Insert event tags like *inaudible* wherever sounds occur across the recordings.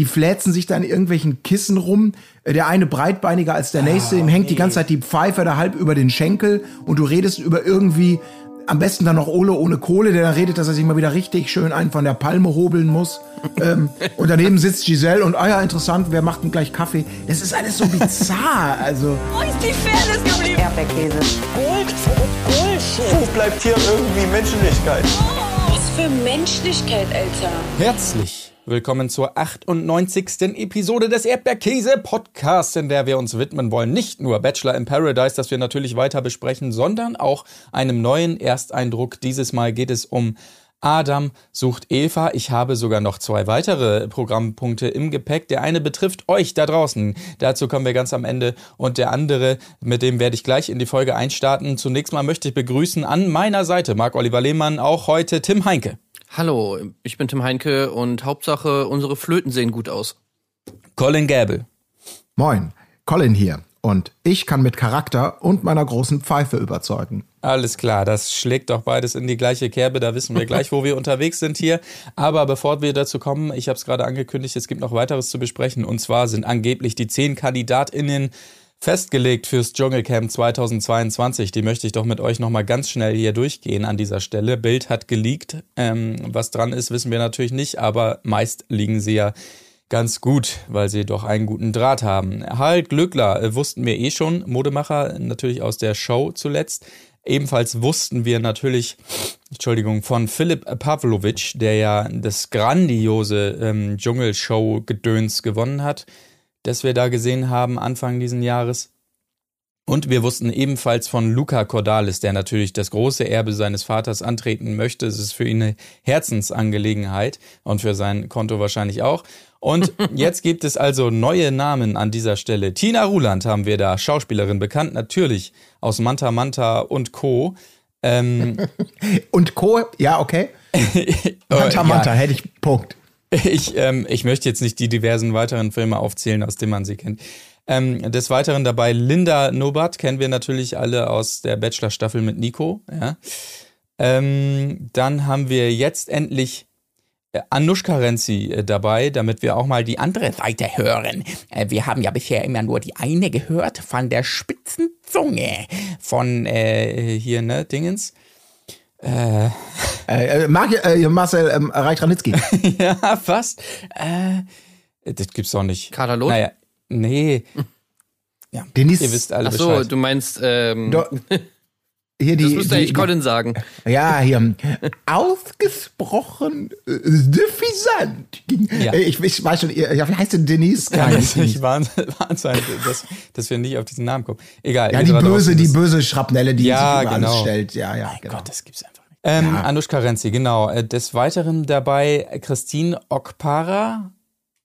die fläzen sich da in irgendwelchen Kissen rum. Äh, Der eine breitbeiniger als der nächste, ihm hängt die ganze Zeit die Pfeife da halb über den Schenkel und du redest über irgendwie am besten dann noch Ole ohne Kohle, der da redet, dass er sich mal wieder richtig schön einen von der Palme hobeln muss. *laughs* ähm, und daneben sitzt Giselle und, ah ja, interessant, wer macht denn gleich Kaffee? Das ist alles so bizarr, *laughs* also. Wo ist die Fairness geblieben? Erdbeerkäse. Gold, Bullshit. Wo bleibt hier irgendwie Menschlichkeit? Was für Menschlichkeit, Alter. Herzlich willkommen zur 98. Episode des Erdbeerkäse Podcasts, in der wir uns widmen wollen, nicht nur Bachelor in Paradise, das wir natürlich weiter besprechen, sondern auch einem neuen Ersteindruck. Dieses Mal geht es um Adam sucht Eva. Ich habe sogar noch zwei weitere Programmpunkte im Gepäck. Der eine betrifft euch da draußen. Dazu kommen wir ganz am Ende. Und der andere, mit dem werde ich gleich in die Folge einstarten. Zunächst mal möchte ich begrüßen an meiner Seite Marc-Oliver Lehmann, auch heute Tim Heinke. Hallo, ich bin Tim Heinke und Hauptsache, unsere Flöten sehen gut aus. Colin Gäbel. Moin, Colin hier. Und ich kann mit Charakter und meiner großen Pfeife überzeugen. Alles klar, das schlägt doch beides in die gleiche Kerbe, da wissen wir gleich, wo wir unterwegs sind hier. Aber bevor wir dazu kommen, ich habe es gerade angekündigt, es gibt noch weiteres zu besprechen. Und zwar sind angeblich die zehn KandidatInnen festgelegt fürs Dschungelcamp 2022. Die möchte ich doch mit euch nochmal ganz schnell hier durchgehen an dieser Stelle. Bild hat geleakt. Ähm, was dran ist, wissen wir natürlich nicht, aber meist liegen sie ja ganz gut, weil sie doch einen guten Draht haben. Harald Glückler äh, wussten wir eh schon, Modemacher natürlich aus der Show zuletzt. Ebenfalls wussten wir natürlich, Entschuldigung, von Philipp Pavlovic, der ja das grandiose ähm, Dschungelshow-Gedöns gewonnen hat, das wir da gesehen haben Anfang diesen Jahres. Und wir wussten ebenfalls von Luca Cordalis, der natürlich das große Erbe seines Vaters antreten möchte. Es ist für ihn eine Herzensangelegenheit und für sein Konto wahrscheinlich auch. Und *laughs* jetzt gibt es also neue Namen an dieser Stelle. Tina Ruland haben wir da, Schauspielerin, bekannt natürlich aus Manta Manta und Co. Ähm, *laughs* Und Co., ja, okay. Manta *laughs* Manta, ja. hätte ich Punkt. *laughs* Ich, ähm, ich möchte jetzt nicht die diversen weiteren Filme aufzählen, aus denen man sie kennt. Ähm, des Weiteren dabei Linda Nobat, kennen wir natürlich alle aus der Bachelor-Staffel mit Nico. Ja. Ähm, dann haben wir jetzt endlich äh, Anushka Renzi äh, dabei, damit wir auch mal die andere Seite hören. Äh, Wir haben ja bisher immer nur die eine gehört von der spitzen Zunge von äh, hier, ne, Dingens. Äh, äh, Marc, äh, Marcel ähm, Reich-Ranitzky. *laughs* ja, fast. Äh, das gibt's doch nicht. Kader Loth? Naja, nee. Ja, Denise- ihr wisst alle Ach so, Bescheid. du meinst, ähm, Do- *laughs* Hier die, das müsste eigentlich Colin sagen. Ja, hier. Ausgesprochen äh, suffisant. Ja. Äh, Ich, ich weiß schon, ihr- ja, wie heißt denn Denise? Es nicht wahr wahr sein, dass, dass wir nicht auf diesen Namen kommen. Egal. Ja, die böse, draußen die böse Schrapnelle, die Ja, sich über genau. alles stellt. Ja, ja, genau. Gott, das gibt's einfach nicht. Ähm, Anushka Renzi, genau. Äh, Des Weiteren dabei Christine Okpara.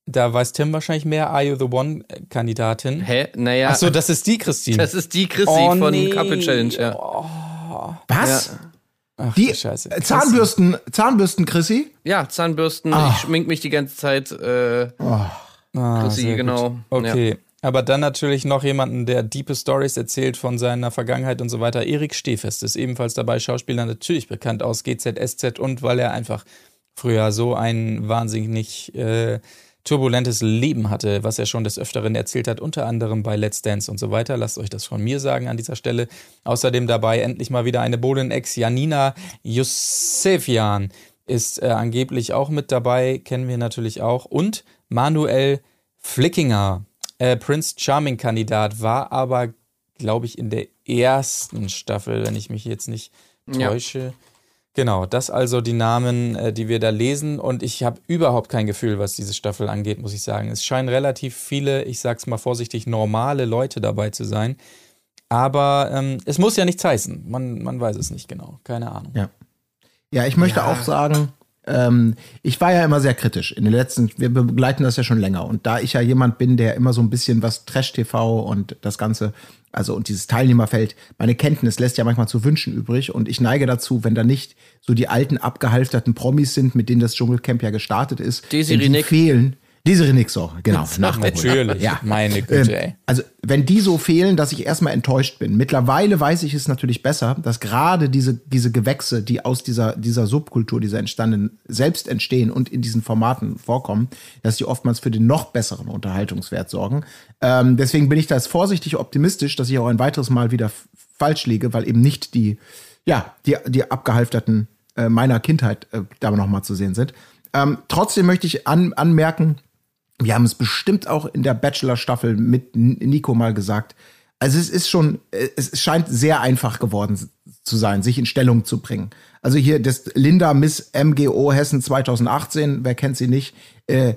Da weiß Tim wahrscheinlich mehr. Are You the One-Kandidatin. Hä? Naja, Ach so, das ist die Christine. das ist die Chrissy Oh, von nee. Couple Challenge, ja. Was? Ach, Die Scheiße. äh, Zahnbürsten, Zahnbürsten, Chrissy? Ja, Zahnbürsten, ich schmink mich die ganze Zeit, äh, Ah, Chrissy, sehr gut. genau. Okay. Aber dann natürlich noch jemanden, der diepe Stories erzählt von seiner Vergangenheit und so weiter. Erik Stehfest ist ebenfalls dabei, Schauspieler natürlich bekannt aus GZSZ und weil er einfach früher so ein wahnsinnig äh, turbulentes Leben hatte, was er schon des Öfteren erzählt hat, unter anderem bei Let's Dance und so weiter. Lasst euch das von mir sagen an dieser Stelle. Außerdem dabei endlich mal wieder eine Bohlen-Ex, Janina Yusefian ist äh, angeblich auch mit dabei, kennen wir natürlich auch. Und Manuel Flickinger, äh, Prince Charming-Kandidat, war aber, glaube ich, in der ersten Staffel, wenn ich mich jetzt nicht Ja. Genau, das also die Namen, äh, die wir da lesen. Und ich habe überhaupt kein Gefühl, was diese Staffel angeht, muss ich sagen. Es scheinen relativ viele, ich sag's mal vorsichtig, normale Leute dabei zu sein. Aber ähm, es muss ja nichts heißen. Man, man weiß es nicht genau. Keine Ahnung. Ja. Ja, ich möchte auch sagen, ähm, ich war ja immer sehr kritisch in den letzten, wir begleiten das ja schon länger. Und da ich ja jemand bin, der immer so ein bisschen was Trash-TV und das Ganze, also und dieses Teilnehmerfeld, meine Kenntnis lässt ja manchmal zu wünschen übrig. Und ich neige dazu, wenn da nicht so die alten abgehalfterten Promis sind, mit denen das Dschungelcamp ja gestartet ist, die fehlen. Diese Renixo, genau. *laughs* Nachgeholt. Natürlich. Ja. Meine Güte, Ähm, ey. also, wenn die so fehlen, dass ich erstmal enttäuscht bin. Mittlerweile weiß ich es natürlich besser, dass gerade diese, diese Gewächse, die aus dieser, dieser Subkultur, dieser entstandenen, selbst entstehen und in diesen Formaten vorkommen, dass die oftmals für den noch besseren Unterhaltungswert sorgen. Ähm, deswegen bin ich da jetzt vorsichtig optimistisch, dass ich auch ein weiteres Mal wieder falsch liege, weil eben nicht die, ja, die, die abgehalfterten äh, meiner Kindheit äh, da noch mal zu sehen sind. Ähm, trotzdem möchte ich an, anmerken, wir haben es bestimmt auch in der Bachelor-Staffel mit Nico mal gesagt. Also es ist schon, äh, es scheint sehr einfach geworden zu sein, sich in Stellung zu bringen. Also hier das Linda Miss MGO Hessen 2018, wer kennt sie nicht, äh,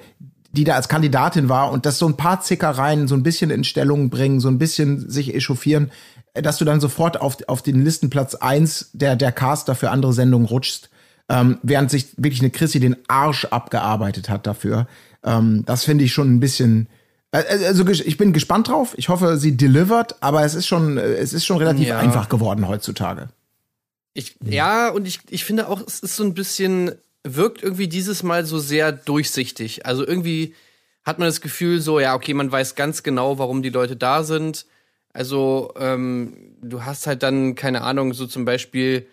die da als Kandidatin war und das so ein paar Zickereien so ein bisschen in Stellung bringen, so ein bisschen sich echauffieren, äh, dass du dann sofort auf, auf den Listenplatz eins der, der Caster für andere Sendungen rutschst, ähm, während sich wirklich eine Chrissy den Arsch abgearbeitet hat dafür. Ähm, das finde ich schon ein bisschen. äh, Also ges- ich bin gespannt drauf. Ich hoffe, sie delivert, aber es ist schon, äh, es ist schon relativ Ja. einfach geworden heutzutage. Ich, ja, und ich, ich finde auch, es ist so ein bisschen, wirkt irgendwie dieses Mal so sehr durchsichtig. Also irgendwie hat man das Gefühl so, ja, okay, man weiß ganz genau, warum die Leute da sind. Also, ähm, du hast halt dann, keine Ahnung, so zum Beispiel,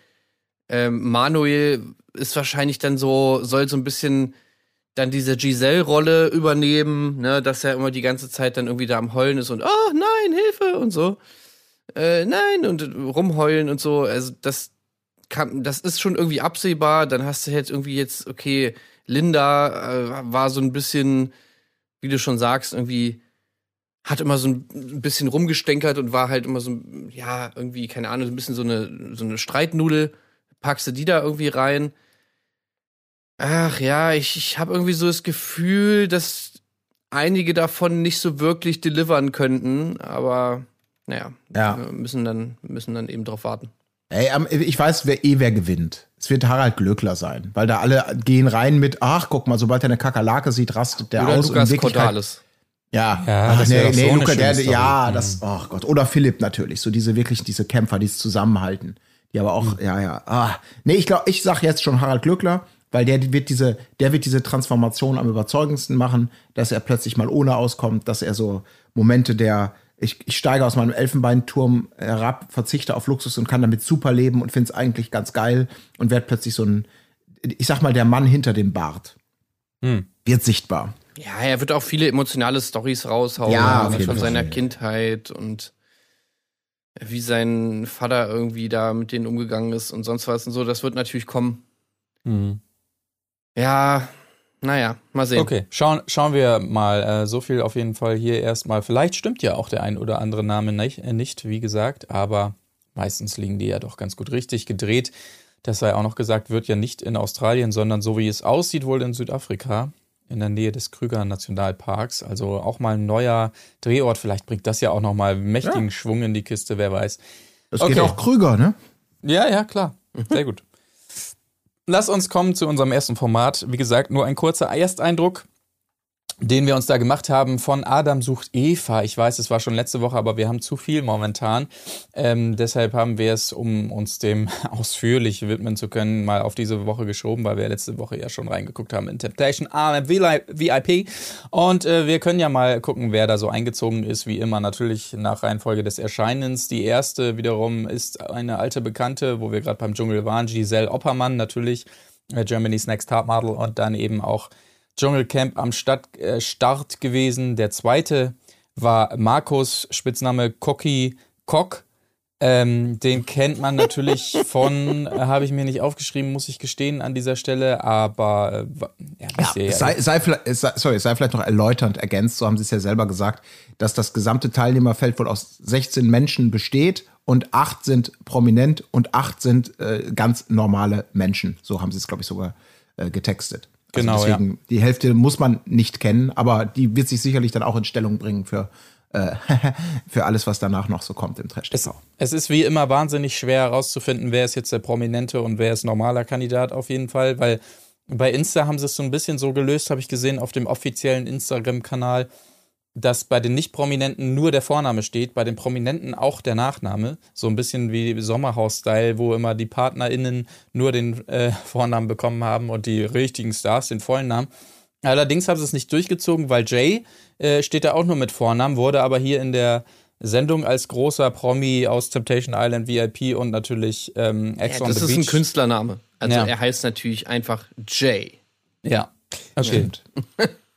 ähm, Manuel ist wahrscheinlich dann so, soll so ein bisschen dann diese Giselle-Rolle übernehmen, ne, dass er immer die ganze Zeit dann irgendwie da am Heulen ist und, oh nein, Hilfe und so. Äh, nein, und rumheulen und so. Also, das kann, das ist schon irgendwie absehbar. Dann hast du jetzt irgendwie jetzt, okay, Linda äh, war so ein bisschen, wie du schon sagst, irgendwie hat immer so ein bisschen rumgestänkert und war halt immer so, ja, irgendwie, keine Ahnung, so ein bisschen so eine, so eine Streitnudel. Packst du die da irgendwie rein? Ach ja, ich, ich habe irgendwie so das Gefühl, dass einige davon nicht so wirklich delivern könnten, aber naja, Ja. wir müssen dann, müssen dann eben drauf warten. Ey, ich weiß, wer eh wer gewinnt. Es wird Harald Glöckler sein, weil da alle gehen rein mit, ach, guck mal, sobald er eine Kakerlake sieht, rastet der Oder aus. Lukas und Cordalis. Ja, Ja, Ach, das nee, so nee, eine Luca, der, Story. ja, Mhm. das, oh Gott. Oder Philipp natürlich, so diese wirklich, diese Kämpfer, die es zusammenhalten. Die aber auch, ja, ja, ah. Nee, ich glaube, ich sag jetzt schon Harald Glöckler, weil der wird diese, der wird diese Transformation am überzeugendsten machen, dass er plötzlich mal ohne auskommt, dass er so Momente der, ich, ich steige aus meinem Elfenbeinturm herab, verzichte auf Luxus und kann damit super leben und finde es eigentlich ganz geil und werde plötzlich so ein, ich sag mal, der Mann hinter dem Bart. Hm. Wird sichtbar. Ja, er wird auch viele emotionale Stories raushauen Ja, auf von seiner Kindheit und wie sein Vater irgendwie da mit denen umgegangen ist und sonst was und so. Das wird natürlich kommen. Mhm. Ja, naja, mal sehen. Okay, schauen, schauen wir mal. Äh, so viel auf jeden Fall hier erstmal. Vielleicht stimmt ja auch der ein oder andere Name nicht, äh, nicht, wie gesagt, aber meistens liegen die ja doch ganz gut richtig gedreht. Das sei auch noch gesagt, wird ja nicht in Australien, sondern so wie es aussieht, wohl in Südafrika, in der Nähe des Krüger Nationalparks. Also auch mal ein neuer Drehort. Vielleicht bringt das ja auch noch mal mächtigen Schwung in die Kiste, wer weiß. Das Okay. geht auch Krüger, ne? Ja, ja, klar. Sehr gut. Lass uns kommen zu unserem ersten Format. Wie gesagt, nur ein kurzer Ersteindruck, den wir uns da gemacht haben von Adam sucht Eva. Ich weiß, es war schon letzte Woche, aber wir haben zu viel momentan. Ähm, deshalb haben wir es, um uns dem *laughs* ausführlich widmen zu können, mal auf diese Woche geschoben, weil wir letzte Woche ja schon reingeguckt haben in Temptation Island VIP. Und äh, wir können ja mal gucken, wer da so eingezogen ist. Wie immer natürlich nach Reihenfolge des Erscheinens. Die erste wiederum ist eine alte Bekannte, wo wir gerade beim Dschungel waren, Giselle Oppermann natürlich, äh, Germany's Next Top Model und dann eben auch Dschungelcamp am Stadt, äh, Start gewesen. Der zweite war Markus, Spitzname Cocky Cock. Ähm, den kennt man natürlich *laughs* von, äh, habe ich mir nicht aufgeschrieben, muss ich gestehen an dieser Stelle, aber äh, ja, ja, sei, sei, vielleicht- es sei, sorry, sei vielleicht noch erläuternd ergänzt, so haben sie es ja selber gesagt, dass das gesamte Teilnehmerfeld wohl aus 16 Menschen besteht und acht sind prominent und acht sind äh, ganz normale Menschen. So haben sie es, glaube ich, sogar äh, Also Genau, deswegen, Die Hälfte muss man nicht kennen, aber die wird sich sicherlich dann auch in Stellung bringen für, äh, *laughs* für alles, was danach noch so kommt im Trash. Es, es ist wie immer wahnsinnig schwer herauszufinden, wer ist jetzt der Prominente und wer ist normaler Kandidat auf jeden Fall, weil bei Insta haben sie es so ein bisschen so gelöst, habe ich gesehen, auf dem offiziellen Instagram-Kanal, dass bei den Nicht-Prominenten nur der Vorname steht, bei den Prominenten auch der Nachname. So ein bisschen wie Sommerhaus-Style, wo immer die PartnerInnen nur den äh, *laughs* Vornamen bekommen haben und die richtigen Stars den vollen Namen. Allerdings haben sie es nicht durchgezogen, weil Jay äh, steht da auch nur mit Vornamen, wurde aber hier in der Sendung als großer Promi aus Temptation Island VIP und natürlich ähm, Ex Ja, on das the ist ein Beach. Künstlername. Also Ja. er heißt natürlich einfach Jay. Ja, okay.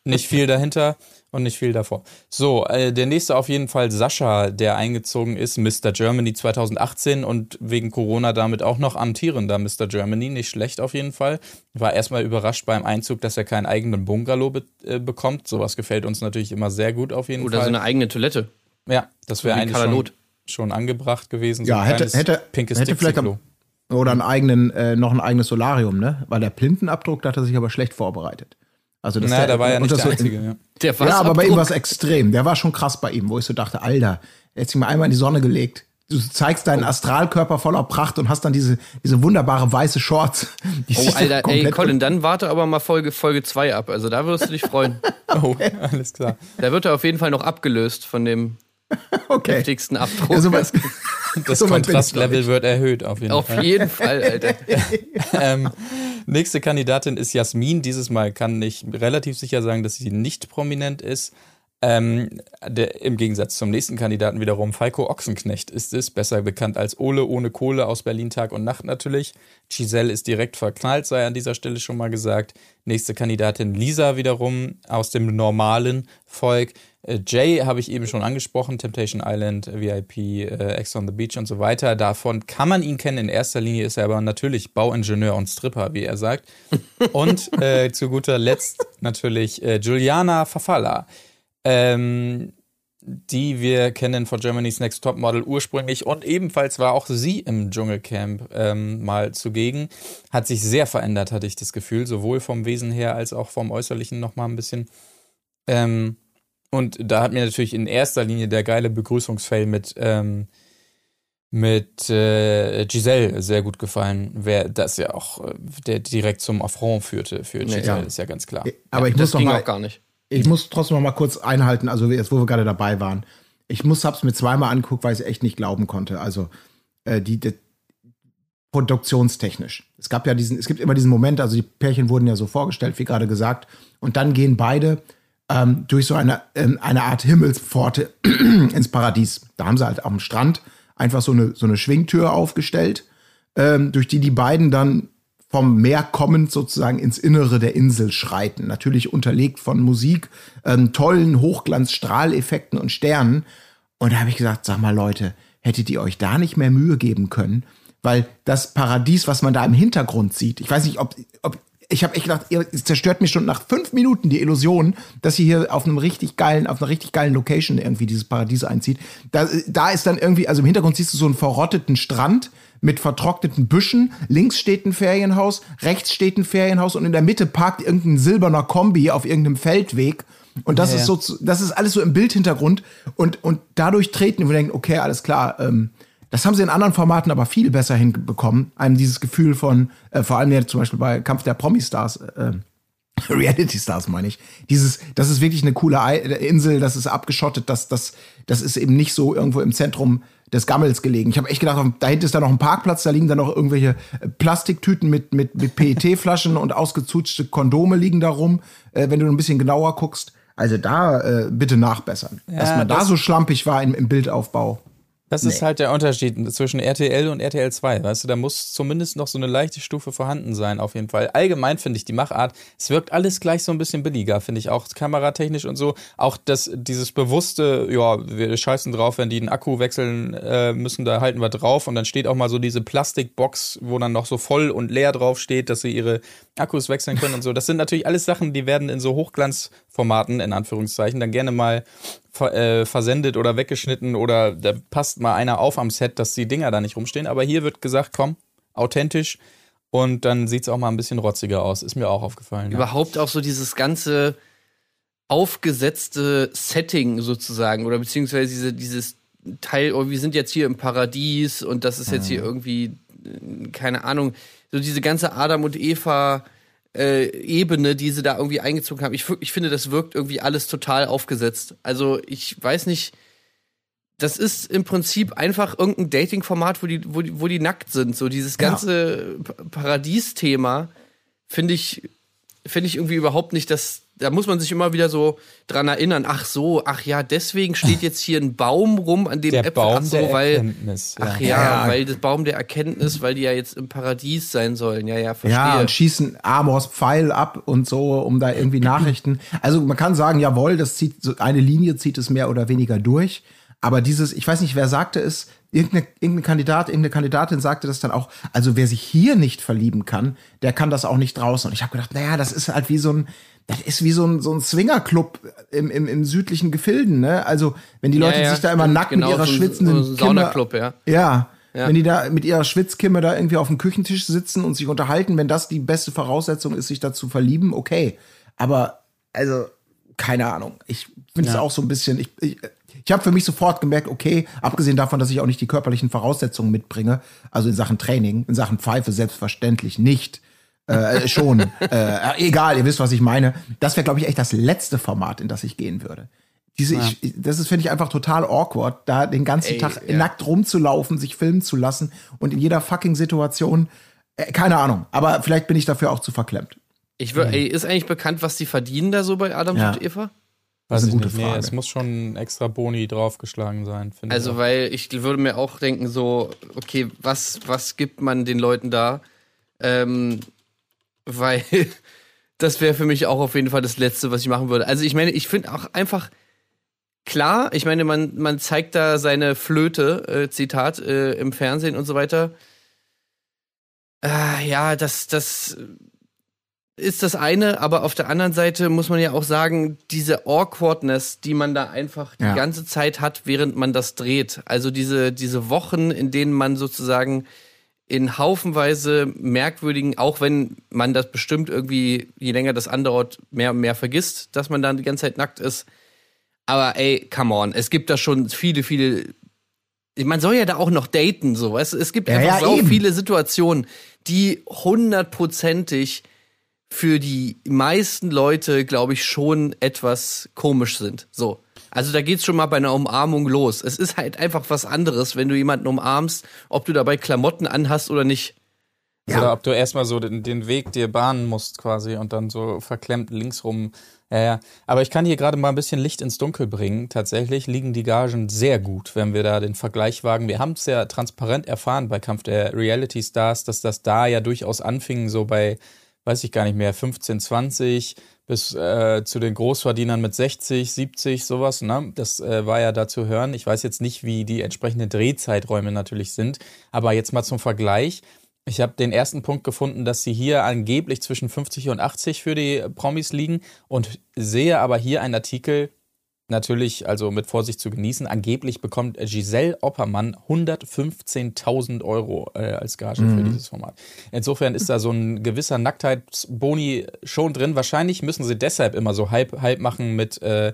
nicht viel dahinter und nicht viel davor. So, äh, der nächste auf jeden Fall Sascha, der eingezogen ist, Mr. Germany 2018 und wegen Corona damit auch noch amtierender Mr. Germany. Nicht schlecht auf jeden Fall. War erstmal überrascht beim Einzug, dass er keinen eigenen Bungalow be äh, bekommt. Sowas gefällt uns natürlich immer sehr gut auf jeden Oder Fall. so eine eigene Toilette. ja, das wäre eigentlich schon, schon angebracht gewesen. Ja, ein hätte- hätte- pinkes hätte vielleicht Dixie-Klo. Oder einen eigenen, äh, noch ein eigenes Solarium, ne? Weil der Plintenabdruck, da hat er sich aber schlecht vorbereitet. Also das Na, da war ja nicht das der so- Einzige. Ja. Der Ja, aber bei ihm war es extrem. Der war schon krass bei ihm, wo ich so dachte, Alter, er hat sich mal einmal in die Sonne gelegt. Du zeigst deinen Astralkörper voller Pracht und hast dann diese, diese wunderbare weiße Shorts. die Oh, Alter, ey, Colin, dann warte aber mal Folge Folge 2 ab. Also da wirst du dich freuen. *laughs* Oh, alles klar. Da wird er auf jeden Fall noch abgelöst von dem *laughs* Okay. heftigsten Abdruck. Ja, so weit- Das *laughs* so ich, Kontrastlevel wird erhöht auf jeden auf Fall. jeden *laughs* Fall, Alter. ähm, nächste Kandidatin ist Jasmin. Dieses Mal kann ich relativ sicher sagen, dass sie nicht prominent ist. Ähm, der, Im Gegensatz zum nächsten Kandidaten wiederum, Falco Ochsenknecht ist es, besser bekannt als Ole ohne Kohle aus Berlin Tag und Nacht natürlich. Giselle ist direkt verknallt, sei an dieser Stelle schon mal gesagt. Nächste Kandidatin Lisa wiederum aus dem normalen Volk. Äh, Jay habe ich eben schon angesprochen, Temptation Island, VIP, äh, Ex on the Beach und so weiter. Davon kann man ihn kennen. In erster Linie ist er aber natürlich Bauingenieur und Stripper, wie er sagt. *laughs* Und äh, zu guter Letzt natürlich äh, Juliana Fafala, ähm, die wir kennen von Germany's Next Topmodel ursprünglich und ebenfalls war auch sie im Dschungelcamp ähm, mal zugegen. Hat sich sehr verändert, hatte ich das Gefühl, sowohl vom Wesen her als auch vom Äußerlichen nochmal ein bisschen. Ähm, und da hat mir natürlich in erster Linie der geile Begrüßungsfail mit, ähm, mit äh, Giselle sehr gut gefallen, wer das ja auch äh, der direkt zum Affront führte für Giselle, Ja. ist ja ganz klar. Aber ich das muss noch ging mal, auch gar nicht. ich muss trotzdem noch mal kurz einhalten, also jetzt, wo wir gerade dabei waren. Ich muss, hab's mir zweimal angeguckt, weil ich es echt nicht glauben konnte. Also, äh, die, die produktionstechnisch. Es gab ja diesen, es gibt immer diesen Moment, also die Pärchen wurden ja so vorgestellt, wie gerade gesagt, und dann gehen beide ähm, durch so eine, ähm, eine Art Himmelspforte *clears throat* ins Paradies. Da haben sie halt am Strand einfach so eine, so eine Schwingtür aufgestellt, ähm, durch die die beiden dann vom Meer kommend sozusagen ins Innere der Insel schreiten. Natürlich unterlegt von Musik, ähm, tollen Hochglanzstrahleffekten und Sternen. Und da habe ich gesagt, sag mal Leute, hättet ihr euch da nicht mehr Mühe geben können? Weil das Paradies, was man da im Hintergrund sieht, ich weiß nicht, ob, ob ich habe echt gedacht, ihr zerstört mir schon nach fünf Minuten die Illusion, dass ihr hier auf einem richtig geilen, auf einer richtig geilen Location irgendwie dieses Paradies einzieht. Da, da ist dann irgendwie, also im Hintergrund siehst du so einen verrotteten Strand mit vertrockneten Büschen. Links steht ein Ferienhaus, rechts steht ein Ferienhaus und in der Mitte parkt irgendein silberner Kombi auf irgendeinem Feldweg. Und das Ja, ist so, das ist alles so im Bildhintergrund und, und dadurch treten wir denken, okay, alles klar, ähm, das haben sie in anderen Formaten aber viel besser hinbekommen. Einem dieses Gefühl von, äh, vor allem jetzt zum Beispiel bei Kampf der Promi-Stars, äh, *laughs* Reality Stars meine ich. Dieses, das ist wirklich eine coole äh, Insel, das ist abgeschottet, das, das, das ist eben nicht so irgendwo im Zentrum des Gammels gelegen. Ich habe echt gedacht, da hinten ist da noch ein Parkplatz, da liegen dann noch irgendwelche äh, Plastiktüten mit, mit, mit PET-Flaschen und ausgezutschte Kondome liegen da rum, äh, wenn du ein bisschen genauer guckst. Also da äh, bitte nachbessern. Dass man da das- so schlampig war im, im Bildaufbau. Das ist halt der Unterschied zwischen RTL und RTL 2, weißt du, da muss zumindest noch so eine leichte Stufe vorhanden sein, auf jeden Fall. Allgemein finde ich die Machart, es wirkt alles gleich so ein bisschen billiger, finde ich, auch kameratechnisch und so. Auch das, dieses bewusste, ja, wir scheißen drauf, wenn die einen Akku wechseln äh, müssen, da halten wir drauf und dann steht auch mal so diese Plastikbox, wo dann noch so voll und leer drauf steht, dass sie ihre Akkus wechseln können und so. Das sind natürlich alles Sachen, die werden in so Hochglanzformaten, in Anführungszeichen, dann gerne mal ver äh, versendet oder weggeschnitten oder da passt mal einer auf am Set, dass die Dinger da nicht rumstehen. Aber hier wird gesagt, komm, authentisch und dann sieht es auch mal ein bisschen rotziger aus. Ist mir auch aufgefallen. Ja. Überhaupt auch so dieses ganze aufgesetzte Setting sozusagen oder beziehungsweise diese, dieses Teil, oh, wir sind jetzt hier im Paradies und das ist jetzt hier irgendwie, äh, keine Ahnung, so diese ganze Adam und Eva äh, Ebene, die sie da irgendwie eingezogen haben. Ich, ich finde, das wirkt irgendwie alles total aufgesetzt. Also ich weiß nicht, das ist im Prinzip einfach irgendein Dating-Format, wo die, wo, die, wo die nackt sind. So dieses Ja. ganze Pa- Paradies-Thema finde ich, finde ich irgendwie überhaupt nicht, dass da muss man sich immer wieder so dran erinnern, ach so, ach ja, deswegen steht jetzt hier ein Baum rum, an dem Der Äpfel, Baum ach so, der weil, Erkenntnis, ja. ach ja, Ja. weil das Baum der Erkenntnis, weil die ja jetzt im Paradies sein sollen, ja, ja, verstehe. Ja, und schießen Amors Pfeil ab und so, um da irgendwie Nachrichten. Also man kann sagen, jawohl, das zieht so eine Linie zieht es mehr oder weniger durch. Aber dieses, ich weiß nicht, wer sagte es, irgendeine, irgendeine Kandidat, irgendeine Kandidatin sagte das dann auch, also wer sich hier nicht verlieben kann, der kann das auch nicht draußen. Und ich habe gedacht, naja, das ist halt wie so ein, das ist wie so ein, so ein Swingerclub im, im, im südlichen Gefilden, ne? Also, wenn die Ja, Leute ja, sich da immer nackt genau, mit ihrer so schwitzenden so Saunaclub, ja. ja. Ja. Wenn die da mit ihrer Schwitzkimme da irgendwie auf dem Küchentisch sitzen und sich unterhalten, wenn das die beste Voraussetzung ist, sich da zu verlieben, okay. Aber, also, keine Ahnung. Ich finde es auch so ein bisschen, ich, ich, ich habe für mich sofort gemerkt, okay, abgesehen davon, dass ich auch nicht die körperlichen Voraussetzungen mitbringe, also in Sachen Training, in Sachen Pfeife selbstverständlich nicht. Äh, schon. äh, egal, ihr wisst, was ich meine. Das wäre, glaube ich, echt das letzte Format, in das ich gehen würde. Diese, ich, das ist, finde ich, einfach total awkward, da den ganzen Ey, Tag ja. nackt rumzulaufen, sich filmen zu lassen und in jeder fucking Situation, äh, keine Ahnung, aber vielleicht bin ich dafür auch zu verklemmt. Ich wür, ey, ist eigentlich bekannt, was die verdienen da so bei Adam Ja. und Eva? Weiß ist eine gute nicht. Nee, Frage. es muss schon extra Boni draufgeschlagen sein, finde ich. Also, weil ich würde mir auch denken, so, okay, was, was gibt man den Leuten da? Ähm, weil *laughs* das wäre für mich auch auf jeden Fall das Letzte, was ich machen würde. Also, ich meine, ich finde auch einfach klar, ich meine, man, man zeigt da seine Flöte, äh, Zitat, äh, im Fernsehen und so weiter. Äh, ja, das, das ist das eine, aber auf der anderen Seite muss man ja auch sagen, diese Awkwardness, die man da einfach die Ja. ganze Zeit hat, während man das dreht. Also diese, diese Wochen, in denen man sozusagen in haufenweise merkwürdigen, auch wenn man das bestimmt irgendwie, je länger das andauert, mehr und mehr vergisst, dass man dann die ganze Zeit nackt ist. Aber ey, come on, es gibt da schon viele, viele. Man soll ja da auch noch daten, so. Du? Es gibt Ja, einfach ja, so eben. viele Situationen, die hundertprozentig für die meisten Leute, glaube ich, schon etwas komisch sind. So. Also da geht's schon mal bei einer Umarmung los. Es ist halt einfach was anderes, wenn du jemanden umarmst, ob du dabei Klamotten anhast oder nicht. Oder ob du erstmal so den, den Weg dir bahnen musst quasi und dann so verklemmt links rum. Ja, ja. Aber ich kann hier gerade mal ein bisschen Licht ins Dunkel bringen. Tatsächlich liegen die Gagen sehr gut, wenn wir da den Vergleich wagen. Wir haben es ja transparent erfahren bei Kampf der Reality Stars, dass das da ja durchaus anfing, so bei, weiß ich gar nicht mehr, 15, 20 bis äh, zu den Großverdienern mit 60, 70, sowas. Ne? Das äh, war ja da zu hören. Ich weiß jetzt nicht, wie die entsprechenden Drehzeiträume natürlich sind. Aber jetzt mal zum Vergleich. Ich habe den ersten Punkt gefunden, dass sie hier angeblich zwischen 50 und 80 für die Promis liegen und sehe aber hier einen Artikel, natürlich also mit Vorsicht zu genießen, angeblich bekommt Giselle Oppermann 115.000 Euro äh, als Gage für dieses Format. Insofern ist da so ein gewisser Nacktheitsboni schon drin. Wahrscheinlich müssen sie deshalb immer so halb, halb machen mit äh,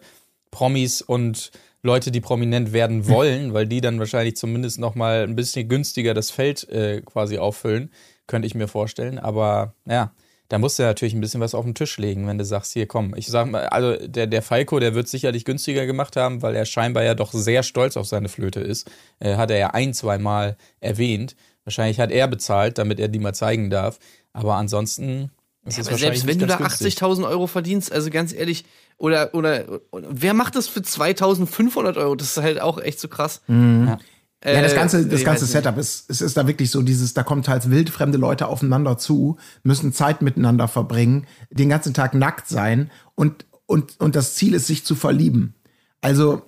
Promis und Leute, die prominent werden wollen, weil die dann wahrscheinlich zumindest noch mal ein bisschen günstiger das Feld äh, quasi auffüllen, könnte ich mir vorstellen. Aber ja, da musst du natürlich ein bisschen was auf den Tisch legen, wenn du sagst, hier komm, ich sag mal, also der, der Falco, der wird sicherlich günstiger gemacht haben, weil er scheinbar ja doch sehr stolz auf seine Flöte ist. Äh, hat er ja ein, zwei Mal erwähnt. Wahrscheinlich hat er bezahlt, damit er die mal zeigen darf. Aber ansonsten ist es Aber wahrscheinlich selbst wenn du da ganz günstig. 80.000 Euro verdienst, also ganz ehrlich, oder, oder, oder wer macht das für 2.500 Euro? Das ist halt auch echt so krass. Ja, das Äh, ganze, das ganze. Setup ist, es ist da wirklich so dieses, da kommen teils wildfremde Leute aufeinander zu, müssen Zeit miteinander verbringen, den ganzen Tag nackt sein und, und, und das Ziel ist, sich zu verlieben. Also,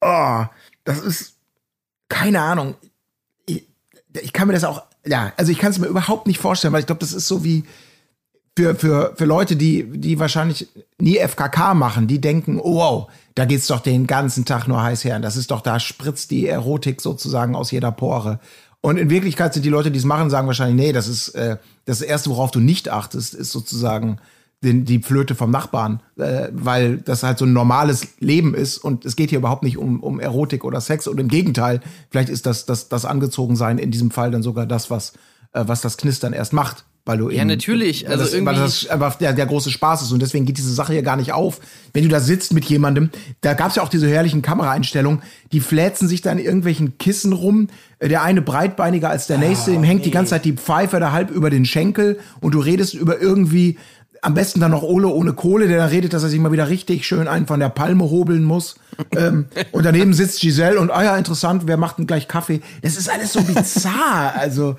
oh, das ist, keine Ahnung. Ich, ich kann mir das auch, ja, also ich kann es mir überhaupt nicht vorstellen, weil ich glaube, das ist so wie, für, für, für Leute, die, die wahrscheinlich nie FKK machen, die denken, oh, wow, da geht's doch den ganzen Tag nur heiß her. Das ist doch, da spritzt die Erotik sozusagen aus jeder Pore. Und in Wirklichkeit sind die Leute, die es machen, sagen wahrscheinlich, nee, das ist äh, das Erste, worauf du nicht achtest, ist sozusagen den, die Flöte vom Nachbarn, äh, weil das halt so ein normales Leben ist und es geht hier überhaupt nicht um, um Erotik oder Sex und im Gegenteil, vielleicht ist das, das, das Angezogensein in diesem Fall dann sogar das, was, äh, was das Knistern erst macht. Weil du Ja, natürlich, Weil also das, weil irgendwie- das einfach der, der große Spaß ist und deswegen geht diese Sache hier gar nicht auf. Wenn du da sitzt mit jemandem, da gab's ja auch diese herrlichen Kameraeinstellungen, die fläzen sich da in irgendwelchen Kissen rum, Äh, der eine breitbeiniger als der nächste, ihm hängt die ganze Zeit die Pfeife da halb über den Schenkel und du redest über irgendwie am besten dann noch Ole ohne Kohle, der dann redet, dass er sich mal wieder richtig schön einen von der Palme hobeln muss. *laughs* ähm, und daneben sitzt Giselle und, ah ja, interessant, wer macht denn gleich Kaffee? Das ist alles so bizarr. Also,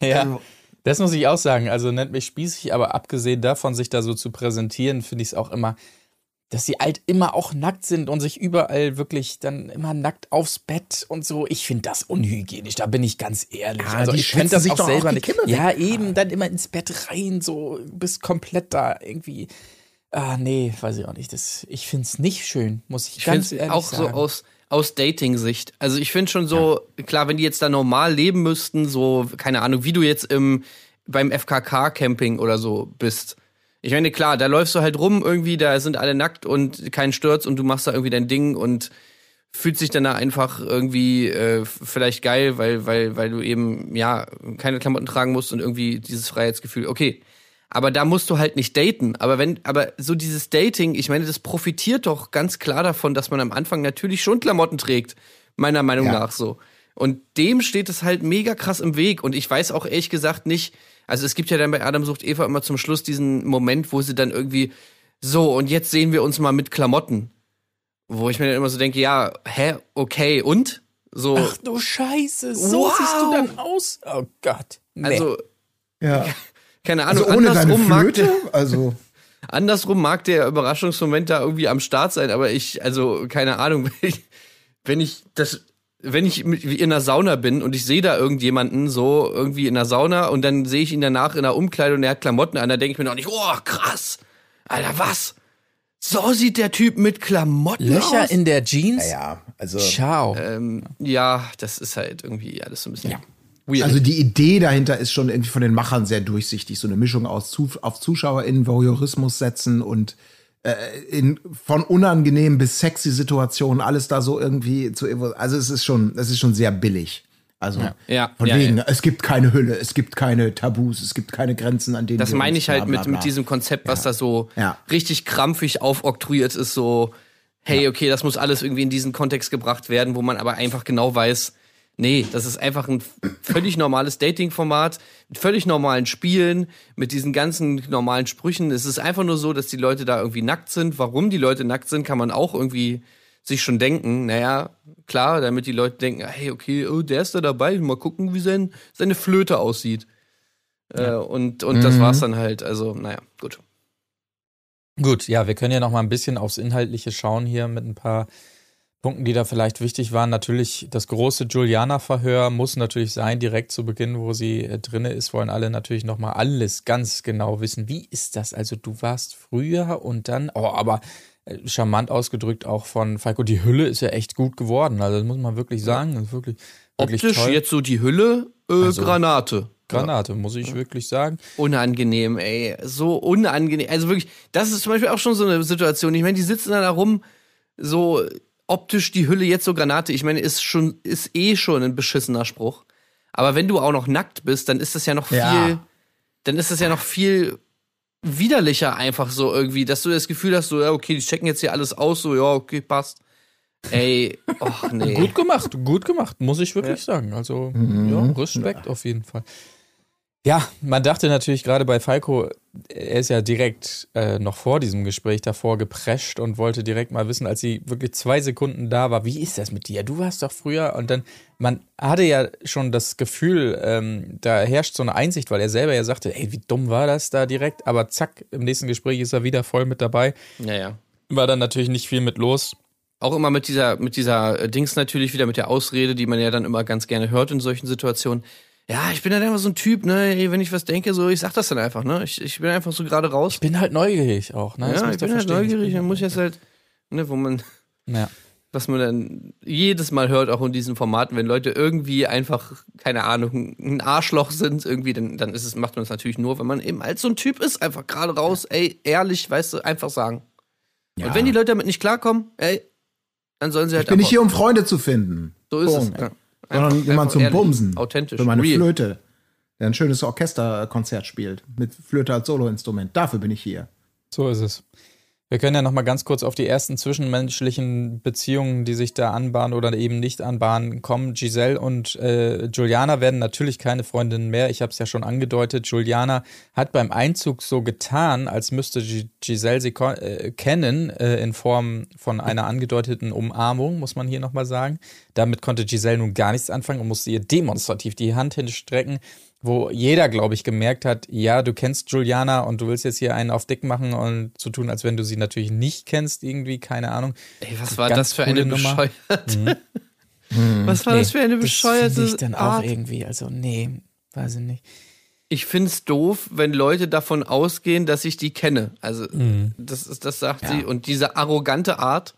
Ja. Das muss ich auch sagen. Also nennt mich spießig, aber abgesehen davon, sich da so zu präsentieren, finde ich es auch immer, dass sie halt immer auch nackt sind und sich überall wirklich dann immer nackt aufs Bett und so. Ich finde das unhygienisch, da bin ich ganz ehrlich. Ja, also die ich könnte das sich auch auch selber die nicht. Ja, eben, dann immer ins Bett rein, so bis komplett da irgendwie. Ah, nee, weiß ich auch nicht. Das, ich finde es nicht schön, muss ich, Ich ganz finde ehrlich auch sagen. so aus, aus Dating-Sicht. Also ich finde schon so, klar, wenn die jetzt da normal leben müssten, so, keine Ahnung, wie du jetzt im, beim FKK-Camping oder so bist. Ich meine, klar, da läufst du halt rum irgendwie, da sind alle nackt und kein Sturz und du machst da irgendwie dein Ding und fühlt sich dann da einfach irgendwie äh, vielleicht geil, weil, weil, weil du eben, ja, keine Klamotten tragen musst und irgendwie dieses Freiheitsgefühl. Okay. Aber da musst du halt nicht daten. Aber wenn, aber so dieses Dating, ich meine, das profitiert doch ganz klar davon, dass man am Anfang natürlich schon Klamotten trägt. Meiner Meinung Ja. nach so. Und dem steht es halt mega krass im Weg. Und ich weiß auch ehrlich gesagt nicht, also es gibt ja dann bei Adam sucht Eva immer zum Schluss diesen Moment, wo sie dann irgendwie, so, und jetzt sehen wir uns mal mit Klamotten. Wo ich mir dann immer so denke, ja, hä, okay, und? So, Ach du Scheiße, so Wow. siehst du dann aus. Oh Gott. Nee. also, ja. *laughs* keine Ahnung, Also ohne deine andersrum mag Flöte? der, Also, andersrum mag der Überraschungsmoment da irgendwie am Start sein, aber ich, also, keine Ahnung, *laughs* wenn ich, wenn ich das, wenn ich in einer Sauna bin und ich sehe da irgendjemanden so irgendwie in der Sauna und dann sehe ich ihn danach in der Umkleidung und er hat Klamotten an, da denke ich mir noch nicht, oh, krass, Alter, was? So sieht der Typ mit Klamotten Löcher aus? in der Jeans? ja, also. Ciao. ähm, ja, das ist halt irgendwie alles so ein bisschen weird. Also die Idee dahinter ist schon irgendwie von den Machern sehr durchsichtig. So eine Mischung aus zu, auf ZuschauerInnen Voyeurismus setzen und äh, in, von unangenehm bis sexy Situationen alles da so irgendwie zu Also es ist schon, es ist schon sehr billig. Also Ja, von ja, wegen, ja. es gibt keine Hülle, es gibt keine Tabus, es gibt keine Grenzen, an denen Das meine ich halt bla, bla, mit, bla. mit diesem Konzept, was da so Ja. richtig krampfig aufoktroyiert ist, so, hey, okay, das muss alles irgendwie in diesen Kontext gebracht werden, wo man aber einfach genau weiß, nee, das ist einfach ein völlig normales Dating-Format, mit völlig normalen Spielen, mit diesen ganzen normalen Sprüchen. Es ist einfach nur so, dass die Leute da irgendwie nackt sind. Warum die Leute nackt sind, kann man auch irgendwie sich schon denken. Naja, klar, damit die Leute denken, hey, okay, oh, der ist da dabei, mal gucken, wie sein, seine Flöte aussieht. Äh, und und das war's dann halt. Also, naja, gut. Gut, ja, wir können ja noch mal ein bisschen aufs Inhaltliche schauen hier mit ein paar Punkten, die da vielleicht wichtig waren. Natürlich, das große Juliana-Verhör muss natürlich sein, direkt zu Beginn, wo sie äh, drinne ist, wollen alle natürlich noch mal alles ganz genau wissen. Wie ist das? Also du warst früher und dann, oh, aber äh, charmant ausgedrückt auch von Falco, die Hülle ist ja echt gut geworden. Also das muss man wirklich sagen. Das ist wirklich, wirklich Optisch toll. jetzt so die Hülle, äh, Also, Granate. Granate, muss ich wirklich sagen. Unangenehm, ey. So unangenehm. Also wirklich, das ist zum Beispiel auch schon so eine Situation. Ich meine, die sitzen da rum, so optisch die Hülle jetzt so Granate. Ich meine, ist schon, ist eh schon ein beschissener Spruch. Aber wenn du auch noch nackt bist, dann ist das ja noch viel, Ja. dann ist das ja noch viel widerlicher einfach so irgendwie, dass du das Gefühl hast, so, ja, okay, die checken jetzt hier alles aus, so, ja, okay, passt. Ey, *laughs* och nee. Gut gemacht, gut gemacht, muss ich wirklich sagen. Also, ja, Respekt auf jeden Fall. Ja, man dachte natürlich gerade bei Falco, er ist ja direkt äh, noch vor diesem Gespräch davor geprescht und wollte direkt mal wissen, als sie wirklich zwei Sekunden da war, wie ist das mit dir? Du warst doch früher und dann, man hatte ja schon das Gefühl, ähm, da herrscht so eine Einsicht, weil er selber ja sagte, ey, wie dumm war das da direkt, aber zack, im nächsten Gespräch ist er wieder voll mit dabei. Ja, ja. War dann natürlich nicht viel mit los. Auch immer mit dieser, mit dieser äh, Dings natürlich wieder mit der Ausrede, die man ja dann immer ganz gerne hört in solchen Situationen. Ja, ich bin dann immer so ein Typ, ne, ey, wenn ich was denke, so, ich sag das dann einfach, ne, ich, ich bin einfach so gerade raus. Ich bin halt neugierig auch, ne? Das ja, ich bin halt neugierig, dann muss ich jetzt halt, ne, wo man, Ja. was man dann jedes Mal hört, auch in diesen Formaten, wenn Leute irgendwie einfach, keine Ahnung, ein Arschloch sind, irgendwie, dann, dann ist es, macht man es natürlich nur, wenn man eben als so ein Typ ist, einfach gerade raus, ey, ehrlich, weißt du, einfach sagen. Und wenn die Leute damit nicht klarkommen, ey, dann sollen sie halt Ich bin nicht einfach- hier, um Freunde zu finden. So ist Punkt. es. Ja. Sondern Einfach- jemand einfach zum ehrlich, Bumsen. Authentisch. Für meine real. Flöte. Der ein schönes Orchesterkonzert spielt. Mit Flöte als Soloinstrument. Dafür bin ich hier. So ist es. Wir können ja noch mal ganz kurz auf die ersten zwischenmenschlichen Beziehungen, die sich da anbahnen oder eben nicht anbahnen, kommen. Giselle und äh, Juliana werden natürlich keine Freundinnen mehr. Ich habe es ja schon angedeutet. Juliana hat beim Einzug so getan, als müsste G Giselle sie äh, kennen äh, in Form von einer angedeuteten Umarmung, muss man hier noch mal sagen. Damit konnte Giselle nun gar nichts anfangen und musste ihr demonstrativ die Hand hinstrecken wo jeder, glaube ich, gemerkt hat, ja, du kennst Juliana und du willst jetzt hier einen auf dick machen und so tun, als wenn du sie natürlich nicht kennst, irgendwie, keine Ahnung. Ey, was war das für eine Nummer? bescheuerte? Mhm. *laughs* was war nee, das für eine bescheuerte das ich dann Art? auch irgendwie, also nee, weiß ich nicht. Ich finde es doof, wenn Leute davon ausgehen, dass ich die kenne. Also, mhm. das, ist, das sagt ja. sie. Und diese arrogante Art,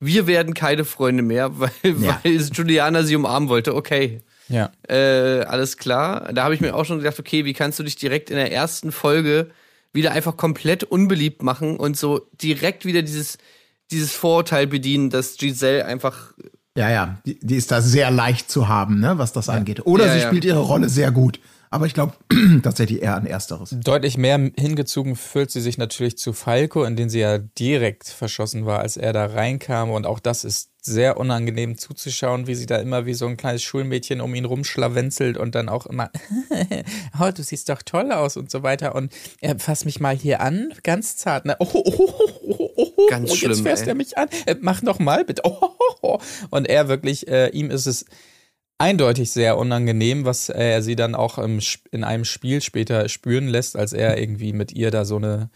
wir werden keine Freunde mehr, *laughs* weil, ja. weil Juliana sie umarmen wollte. Okay. Ja. Äh, alles klar. Da habe ich mir auch schon gedacht, okay, wie kannst du dich direkt in der ersten Folge wieder einfach komplett unbeliebt machen und so direkt wieder dieses, dieses Vorurteil bedienen, dass Giselle einfach. Ja, ja, die, die ist da sehr leicht zu haben, ne, was das ja. angeht. Oder ja, sie ja. spielt ihre Rolle sehr gut. Aber ich glaube *clears throat* tatsächlich eher an Ersteres. Deutlich mehr hingezogen fühlt sie sich natürlich zu Falco, in den sie ja direkt verschossen war, als er da reinkam. Und auch das ist sehr unangenehm zuzuschauen, wie sie da immer wie so ein kleines Schulmädchen um ihn rumschlawenzelt und dann auch immer, *laughs* oh, du siehst doch toll aus und so weiter. Und er fasst mich mal hier an, ganz zart. Ne? Oh, oh, oh, oh, oh, ganz schlimm, jetzt fährst ey. er mich an. Äh, mach noch mal bitte. Oh, oh, oh. Und er wirklich, äh, ihm ist es eindeutig sehr unangenehm, was er sie dann auch im, in einem Spiel später spüren lässt, als er irgendwie mit ihr da so eine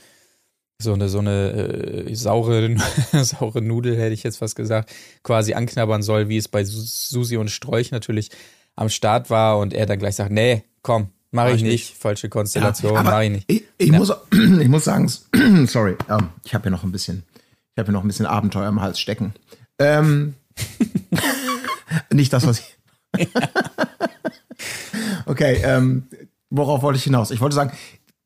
so eine so eine äh, saure *laughs* saure Nudel hätte ich jetzt fast gesagt, quasi anknabbern soll, wie es bei Susi und Strolch natürlich am Start war und er dann gleich sagt, nee, komm, mach ich, ich nicht. nicht, falsche Konstellation, ja, mach ich nicht. Ich, ich ja. muss ich muss sagen, *clears throat* sorry, ähm, ich habe ja noch ein bisschen ich habe ja noch ein bisschen Abenteuer im Hals stecken. Ähm, *laughs* *laughs* nicht das, was ich okay, ähm, worauf wollte ich hinaus? Ich wollte sagen,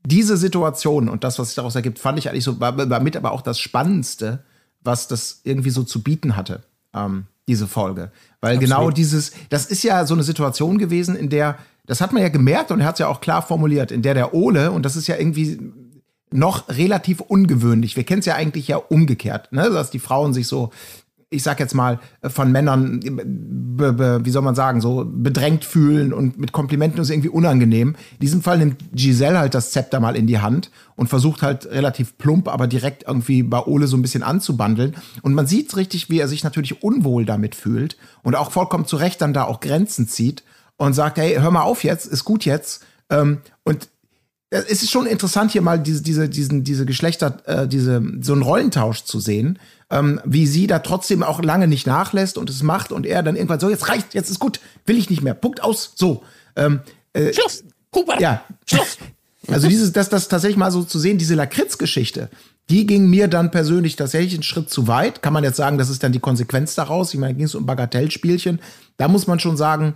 diese Situation und das, was sich daraus ergibt, fand ich eigentlich so, war, war mit aber auch das Spannendste, was das irgendwie so zu bieten hatte, ähm, diese Folge. Weil genau Absolut. genau dieses, das ist ja so eine Situation gewesen, in der, das hat man ja gemerkt und er hat es ja auch klar formuliert, in der der Ole, und das ist ja irgendwie noch relativ ungewöhnlich. Wir kennen es ja eigentlich ja umgekehrt, ne? dass die Frauen sich so ich sag jetzt mal, von Männern, be, be, wie soll man sagen, so bedrängt fühlen und mit Komplimenten ist irgendwie unangenehm. In diesem Fall nimmt Giselle halt das Zepter mal in die Hand und versucht halt relativ plump, aber direkt irgendwie bei Ole so ein bisschen anzubandeln. Und man sieht richtig, wie er sich natürlich unwohl damit fühlt und auch vollkommen zu Recht dann da auch Grenzen zieht und sagt, hey, hör mal auf jetzt, ist gut jetzt. Ähm, und es ist schon interessant, hier mal diese, diese, diesen, diese Geschlechter, äh, diese, so einen Rollentausch zu sehen, ähm, wie sie da trotzdem auch lange nicht nachlässt und es macht und er dann irgendwann so, jetzt reicht, jetzt ist gut, will ich nicht mehr, Punkt aus, so. Ähm, äh, Schluss, Hubert, ja. Schluss. *laughs* Also dieses, das, das tatsächlich mal so zu sehen, diese Lakritz-Geschichte, die ging mir dann persönlich tatsächlich einen Schritt zu weit. Kann man jetzt sagen, das ist dann die Konsequenz daraus. Ich meine, ging es um Bagatellspielchen. Da muss man schon sagen,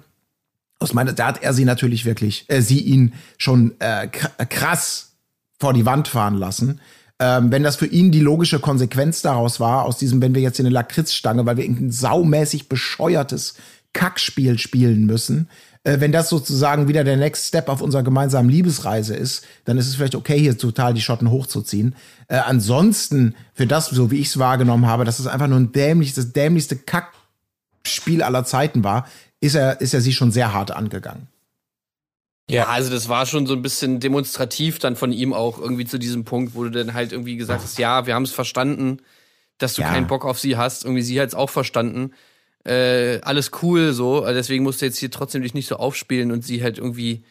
aus meiner, da hat er sie natürlich wirklich, äh, sie ihn schon äh, krass vor die Wand fahren lassen. Ähm, wenn das für ihn die logische Konsequenz daraus war, aus diesem, wenn wir jetzt in eine Lakritzstange, weil wir irgendein saumäßig bescheuertes Kackspiel spielen müssen, äh, wenn das sozusagen wieder der Next Step auf unserer gemeinsamen Liebesreise ist, dann ist es vielleicht okay, hier total die Schotten hochzuziehen. Äh, ansonsten, für das, so wie ich es wahrgenommen habe, dass es einfach nur ein dämliches, das dämlichste Kackspiel aller Zeiten war, ist er, ist er sie schon sehr hart angegangen. Ja, also das war schon so ein bisschen demonstrativ dann von ihm auch irgendwie zu diesem Punkt, wo du dann halt irgendwie gesagt hast, ja, wir haben es verstanden, dass du ja. keinen Bock auf sie hast. Irgendwie sie hat es auch verstanden. Äh, alles cool so, deswegen musst du jetzt hier trotzdem dich nicht so aufspielen und sie halt irgendwie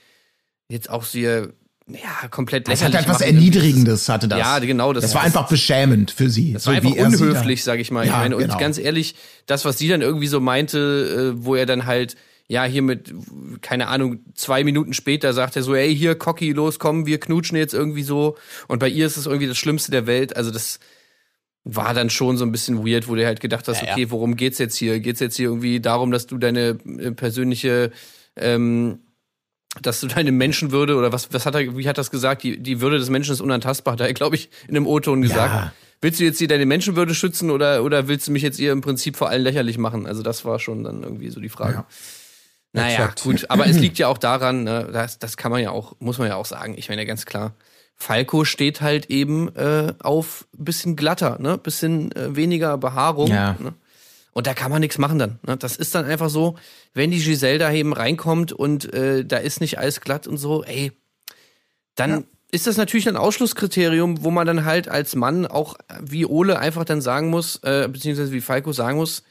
jetzt auch sehr ja, komplett lächerlich. Das hat etwas Erniedrigendes, hatte das. Ja, genau. Das, das war einfach beschämend für sie. Das so war einfach unhöflich, sag ich mal. Ja, ich meine, genau. und ganz ehrlich, das, was sie dann irgendwie so meinte, äh, wo er dann halt, ja, hier mit, keine Ahnung, zwei Minuten später sagt er so, ey, hier, Cocky, los, komm, wir knutschen jetzt irgendwie so. Und bei ihr ist es irgendwie das Schlimmste der Welt. Also das war dann schon so ein bisschen weird, wo du halt gedacht hast, okay, worum geht's jetzt hier? Geht's jetzt hier irgendwie darum, dass du deine äh, persönliche ähm, dass du deine Menschenwürde oder was, was hat er, wie hat das gesagt? Die, die Würde des Menschen ist unantastbar, hat er, glaube ich, in einem O-Ton gesagt. Ja. Willst du jetzt hier deine Menschenwürde schützen oder, oder willst du mich jetzt hier im Prinzip vor allem lächerlich machen? Also das war schon dann irgendwie so die Frage. Ja. Naja, Exakt. gut, aber es liegt ja auch daran, ne, das, das kann man ja auch, muss man ja auch sagen. Ich meine ja ganz klar, Falco steht halt eben äh, auf bisschen glatter, ne? Bisschen äh, weniger Behaarung. Ja. Ne? Und da kann man nichts machen dann. Ne? Das ist dann einfach so, wenn die Giselle da eben reinkommt und äh, da ist nicht alles glatt und so, ey, dann ist das natürlich ein Ausschlusskriterium, wo man dann halt als Mann auch wie Ole einfach dann sagen muss, äh, beziehungsweise wie Falco sagen muss,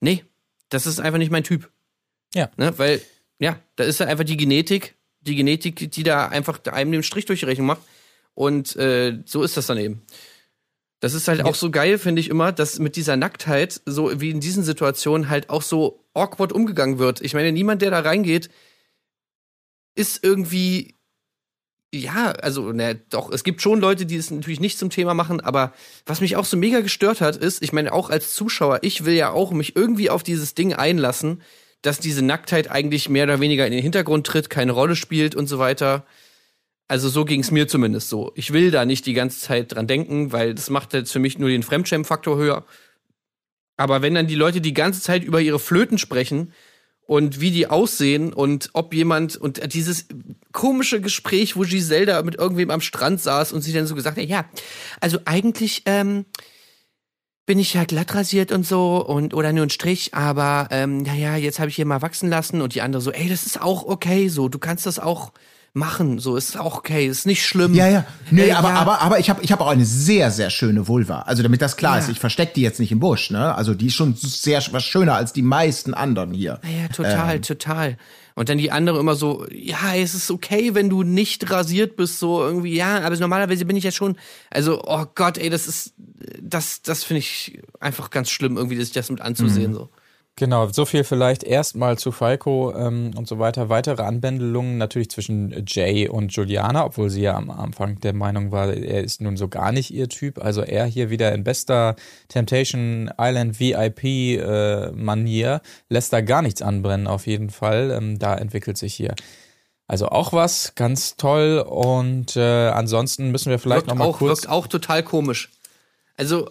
nee, das ist einfach nicht mein Typ. Ja. Ne? Weil, ja, da ist ja einfach die Genetik, die Genetik, die da einfach einem den Strich durch die Rechnung macht. Und äh, so ist das dann eben. Das ist halt auch so geil, finde ich immer, dass mit dieser Nacktheit, so wie in diesen Situationen, halt auch so awkward umgegangen wird. Ich meine, niemand, der da reingeht, ist irgendwie, ja, also, ne, doch, es gibt schon Leute, die es natürlich nicht zum Thema machen, aber was mich auch so mega gestört hat, ist, ich meine, auch als Zuschauer, ich will ja auch mich irgendwie auf dieses Ding einlassen, dass diese Nacktheit eigentlich mehr oder weniger in den Hintergrund tritt, keine Rolle spielt und so weiter. Also so ging es mir zumindest so. Ich will da nicht die ganze Zeit dran denken, weil das macht jetzt für mich nur den Fremdschämen-Faktor höher. Aber wenn dann die Leute die ganze Zeit über ihre Flöten sprechen und wie die aussehen und ob jemand und dieses komische Gespräch, wo Giselle da mit irgendwem am Strand saß und sie dann so gesagt hat, ja, also eigentlich ähm, bin ich ja glatt rasiert und so und oder nur ein Strich, aber ähm, naja, jetzt habe ich hier mal wachsen lassen und die andere so, ey, das ist auch okay, so, du kannst das auch machen, so ist auch okay, ist nicht schlimm. Ja, ja. Nee, Ey, aber, ja. aber, aber ich habe ich hab auch eine sehr, sehr schöne Vulva. Also damit das klar Ja. ist, ich verstecke die jetzt nicht im Busch, ne? Also die ist schon sehr was schöner als die meisten anderen hier. Ja, ja, total, total. Und dann die andere immer so, ja, es ist okay, wenn du nicht rasiert bist, so irgendwie, ja, aber normalerweise bin ich ja schon, also, oh Gott, ey, das ist, das, das finde ich einfach ganz schlimm, irgendwie, sich das mit anzusehen, so. Genau, so viel vielleicht erstmal zu Falco ähm, und so weiter. Weitere Anbändelungen natürlich zwischen Jay und Juliana, obwohl sie ja am Anfang der Meinung war, er ist nun so gar nicht ihr Typ. Also er hier wieder in bester Temptation Island VIP-Manier lässt da gar nichts anbrennen auf jeden Fall. Ähm, da entwickelt sich hier also auch was, ganz toll. Und äh, ansonsten müssen wir vielleicht Wirkt noch mal auch, kurz... wirkt auch total komisch. Also,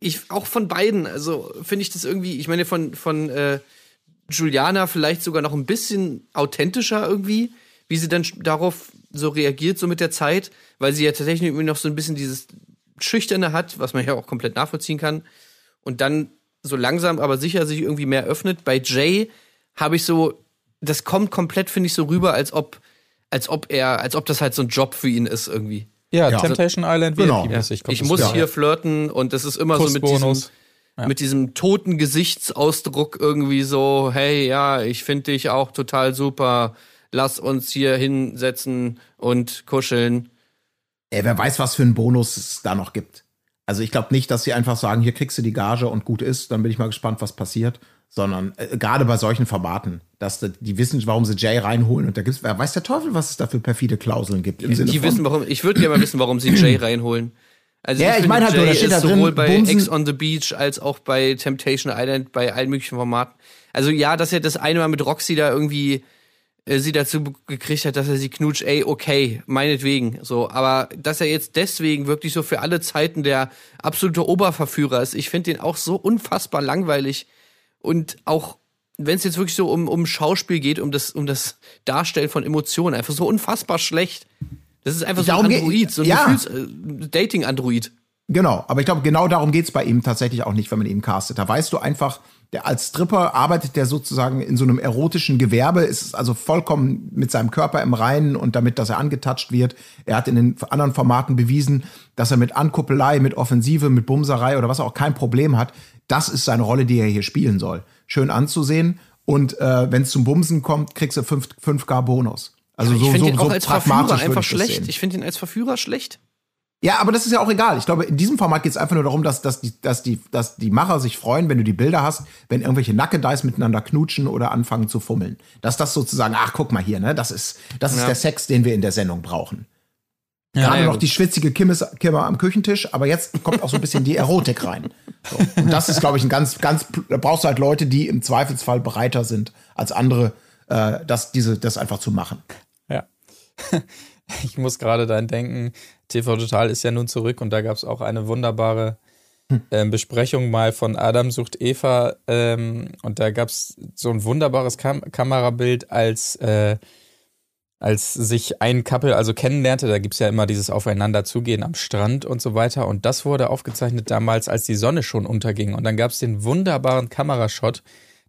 ich, auch von beiden, also finde ich das irgendwie, ich meine, von, von äh, Juliana vielleicht sogar noch ein bisschen authentischer irgendwie, wie sie dann darauf so reagiert, so mit der Zeit, weil sie ja tatsächlich irgendwie noch so ein bisschen dieses Schüchterne hat, was man ja auch komplett nachvollziehen kann. Und dann so langsam, aber sicher sich irgendwie mehr öffnet. Bei Jay habe ich so, das kommt komplett, finde ich, so rüber, als ob, als ob er, als ob das halt so ein Job für ihn ist irgendwie. Ja, Ja. Temptation Island Genau. Kommt Ich das muss rüber. hier flirten und das ist immer so mit diesem. Ja. mit diesem toten Gesichtsausdruck irgendwie so, hey, ja, ich finde dich auch total super. Lass uns hier hinsetzen und kuscheln. Ey, wer weiß, was für einen Bonus es da noch gibt. Also ich glaube nicht, dass sie einfach sagen, hier kriegst du die Gage und gut ist, dann bin ich mal gespannt, was passiert. Sondern äh, gerade bei solchen Formaten, dass die, die wissen, warum sie Jay reinholen und da gibt's, wer weiß der Teufel, was es da für perfide Klauseln gibt. Im Sinne Die wissen, warum, ich würde gerne mal wissen, warum sie *clears throat* Jay reinholen. Also Ja, ich finde, meine halt Jay da steht ist da drin, sowohl bei Bumsen- Ex on the Beach als auch bei Temptation Island, bei allen möglichen Formaten. Also ja, dass er das eine Mal mit Roxy da irgendwie äh, sie dazu gekriegt hat, dass er sie knutscht, ey, okay, meinetwegen, so. Aber dass er jetzt deswegen wirklich so für alle Zeiten der absolute Oberverführer ist, ich finde den auch so unfassbar langweilig und auch wenn es jetzt wirklich so um, um Schauspiel geht, um das, um das Darstellen von Emotionen, einfach so unfassbar schlecht. Das ist einfach so Darum ein geht- Android, so ein ja. Äh, Dating-Android. Genau, aber ich glaube, genau darum geht's bei ihm tatsächlich auch nicht, wenn man ihn castet. Da weißt du einfach, der als Stripper arbeitet der sozusagen in so einem erotischen Gewerbe, ist also vollkommen mit seinem Körper im Reinen und damit, dass er angetatscht wird. Er hat in den anderen Formaten bewiesen, dass er mit Ankuppelei, mit Offensive, mit Bumserei oder was auch kein Problem hat. Das ist seine Rolle, die er hier spielen soll. Schön anzusehen und äh, wenn es zum Bumsen kommt, kriegst du 5, 5K Bonus. Also ich so, finde so, ihn auch so als Verführer einfach ich schlecht. Ich finde ihn als Verführer schlecht. Ja, aber das ist ja auch egal. Ich glaube, in diesem Format geht es einfach nur darum, dass, dass, die, dass, die, dass die Macher sich freuen, wenn du die Bilder hast, wenn irgendwelche Nackedeis miteinander knutschen oder anfangen zu fummeln. Dass das sozusagen, ach, guck mal hier, ne, das ist, das ist Ja. der Sex, den wir in der Sendung brauchen. Ja, Gerade ja, noch gut. die schwitzige Kimmes, Kimmer am Küchentisch, aber jetzt kommt auch so ein bisschen die Erotik rein. So. Und das ist, glaube ich, ein ganz, ganz, da brauchst du halt Leute, die im Zweifelsfall bereiter sind als andere, äh, das, diese, das einfach zu machen. Ja. *laughs* Ich muss gerade daran denken, TV Total ist ja nun zurück und da gab es auch eine wunderbare ähm, Besprechung mal von Adam sucht Eva ähm, und da gab es so ein wunderbares Kam Kamerabild, als äh, als sich ein Couple also kennenlernte, da gibt's ja immer dieses Aufeinanderzugehen am Strand und so weiter. Und das wurde aufgezeichnet damals, als die Sonne schon unterging. Und dann gab's den wunderbaren Kamerashot,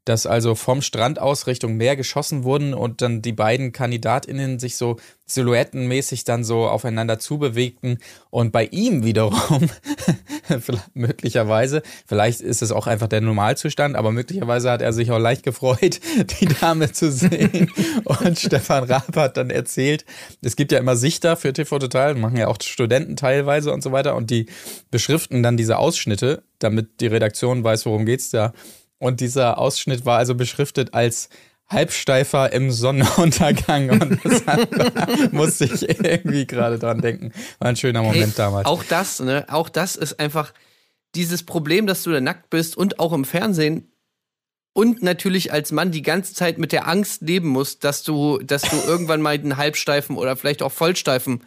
dass also vom Strand aus Richtung Meer geschossen wurden und dann die beiden KandidatInnen sich so silhouettenmäßig dann so aufeinander zubewegten. Und bei ihm wiederum, *laughs* möglicherweise, vielleicht ist es auch einfach der Normalzustand, aber möglicherweise hat er sich auch leicht gefreut, *laughs* die Dame zu sehen. und Stefan Raab hat dann erzählt, es gibt ja immer Sichter für TV Total, machen ja auch Studenten teilweise und so weiter und die beschriften dann diese Ausschnitte, damit die Redaktion weiß, worum geht's da. Und dieser Ausschnitt war also beschriftet als Halbsteifer im Sonnenuntergang. Und das *laughs* musste ich irgendwie gerade dran denken. War ein schöner Moment Hey, damals. Auch das, ne? Auch das ist einfach dieses Problem, dass du da nackt bist und auch im Fernsehen und natürlich als Mann die ganze Zeit mit der Angst leben musst, dass du, dass du irgendwann mal einen Halbsteifen oder vielleicht auch Vollsteifen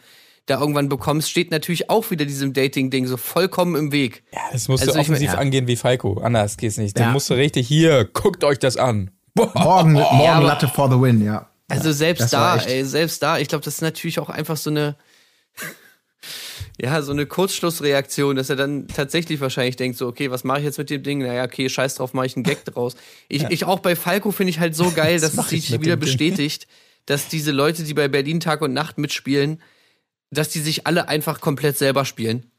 da irgendwann bekommst, steht natürlich auch wieder diesem Dating-Ding so vollkommen im Weg. ja, das musst also du ich mein- offensiv ja. angehen wie Falco. Anders geht's nicht. Dann Ja. musst du richtig hier, guckt euch das an. Boah. Morgen, *laughs* morgen aber- Latte for the win, ja. Also selbst da, ey, selbst da, ich glaube, das ist natürlich auch einfach so eine, *laughs* ja, so eine Kurzschlussreaktion, dass er dann tatsächlich wahrscheinlich denkt, so, okay, was mache ich jetzt mit dem Ding? Naja, okay, scheiß drauf, mache ich einen Gag draus. Ich, ich auch bei Falco finde ich halt so *laughs* geil, dass es sich wieder bestätigt, dass diese Leute, die bei Berlin Tag und Nacht mitspielen, dass die sich alle einfach komplett selber spielen.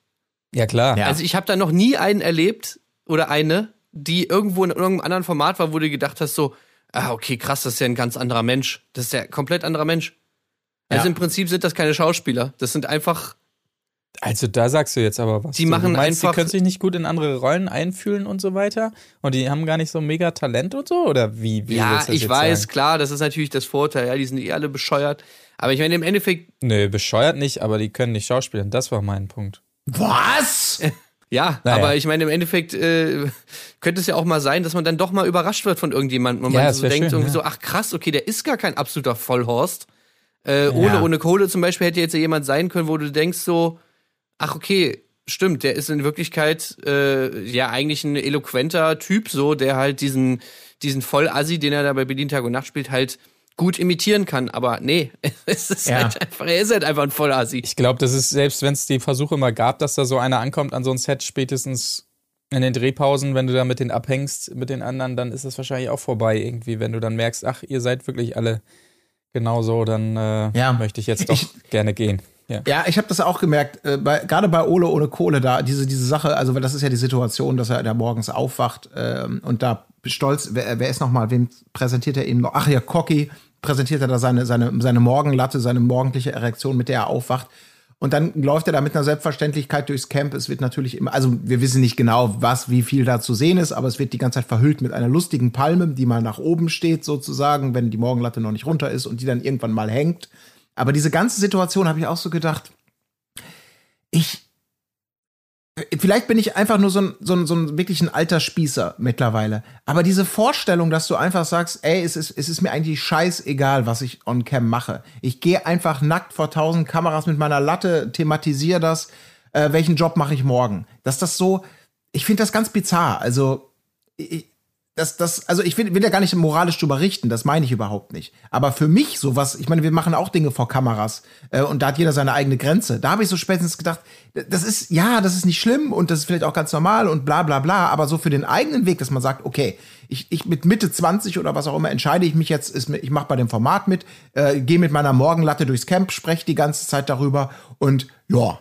Ja, klar. Ja. Also ich habe da noch nie einen erlebt oder eine, die irgendwo in irgendeinem anderen Format war, wo du gedacht hast, so, ah, okay, krass, das ist ja ein ganz anderer Mensch. Das ist ja ein komplett anderer Mensch. Also Ja. im Prinzip sind das keine Schauspieler. Das sind einfach, Also da sagst du jetzt aber was. Die Du machen meinst, einfach- Die können sich nicht gut in andere Rollen einfühlen und so weiter. Und die haben gar nicht so mega Talent und so? Oder wie? wie ja, ich weiß, Sagen? klar, das ist natürlich das Vorteil, ja, die sind eh alle bescheuert. Aber ich meine, im Endeffekt, Nö, bescheuert nicht, aber die können nicht schauspielen. Das war mein Punkt. Was? *laughs* ja, Naja. aber ich meine, im Endeffekt äh, könnte es ja auch mal sein, dass man dann doch mal überrascht wird von irgendjemandem und Ja, man das so denkt schön, irgendwie ja. so, ach krass, okay, der ist gar kein absoluter Vollhorst. Äh, Ole ohne Kohle zum Beispiel hätte jetzt ja jemand sein können, wo du denkst so, ach okay, stimmt, der ist in Wirklichkeit äh, ja eigentlich ein eloquenter Typ, so, der halt diesen, diesen Vollassi, den er da bei Berlin Tag und Nacht spielt, halt gut imitieren kann. Aber nee, *laughs* es ist Ja. halt einfach, er ist halt einfach ein Vollassi. Ich glaube, das ist, selbst wenn es die Versuche mal gab, dass da so einer ankommt an so ein Set, spätestens in den Drehpausen, wenn du da mit denen abhängst, mit den anderen, dann ist es wahrscheinlich auch vorbei irgendwie. Wenn du dann merkst, ach, ihr seid wirklich alle genauso, dann äh, Ja. möchte ich jetzt doch Ich- gerne gehen. Ja. Ja, ich habe das auch gemerkt, äh, bei, gerade bei Ole ohne Kohle da, diese, diese Sache, also weil das ist ja die Situation, dass er da morgens aufwacht ähm, und da stolz, wer, wer ist nochmal, wem präsentiert er eben noch? Ach ja, Cocky präsentiert er da seine, seine, seine Morgenlatte, seine morgendliche Erektion, mit der er aufwacht. Und dann läuft er da mit einer Selbstverständlichkeit durchs Camp. Es wird natürlich immer, also wir wissen nicht genau, was, wie viel da zu sehen ist, aber es wird die ganze Zeit verhüllt mit einer lustigen Palme, die mal nach oben steht sozusagen, wenn die Morgenlatte noch nicht runter ist und die dann irgendwann mal hängt. Aber diese ganze Situation habe ich auch so gedacht, ich, vielleicht bin ich einfach nur so ein, so ein, so ein wirklich ein alter Spießer mittlerweile. Aber diese Vorstellung, dass du einfach sagst, ey, es ist, es ist mir eigentlich scheißegal, was ich on cam mache. Ich gehe einfach nackt vor tausend Kameras mit meiner Latte, thematisiere das, äh, welchen Job mache ich morgen. Dass das so, ich finde das ganz bizarr. Also, ich, das, das, also ich will, will ja gar nicht moralisch drüber richten, das meine ich überhaupt nicht. Aber für mich sowas, ich meine, wir machen auch Dinge vor Kameras äh, und da hat jeder seine eigene Grenze. Da habe ich so spätestens gedacht, das ist, ja, das ist nicht schlimm und das ist vielleicht auch ganz normal und bla bla bla, aber so für den eigenen Weg, dass man sagt, okay, ich, ich mit Mitte 20 oder was auch immer entscheide ich mich jetzt, ist, ich mache bei dem Format mit, äh, gehe mit meiner Morgenlatte durchs Camp, spreche die ganze Zeit darüber und ja,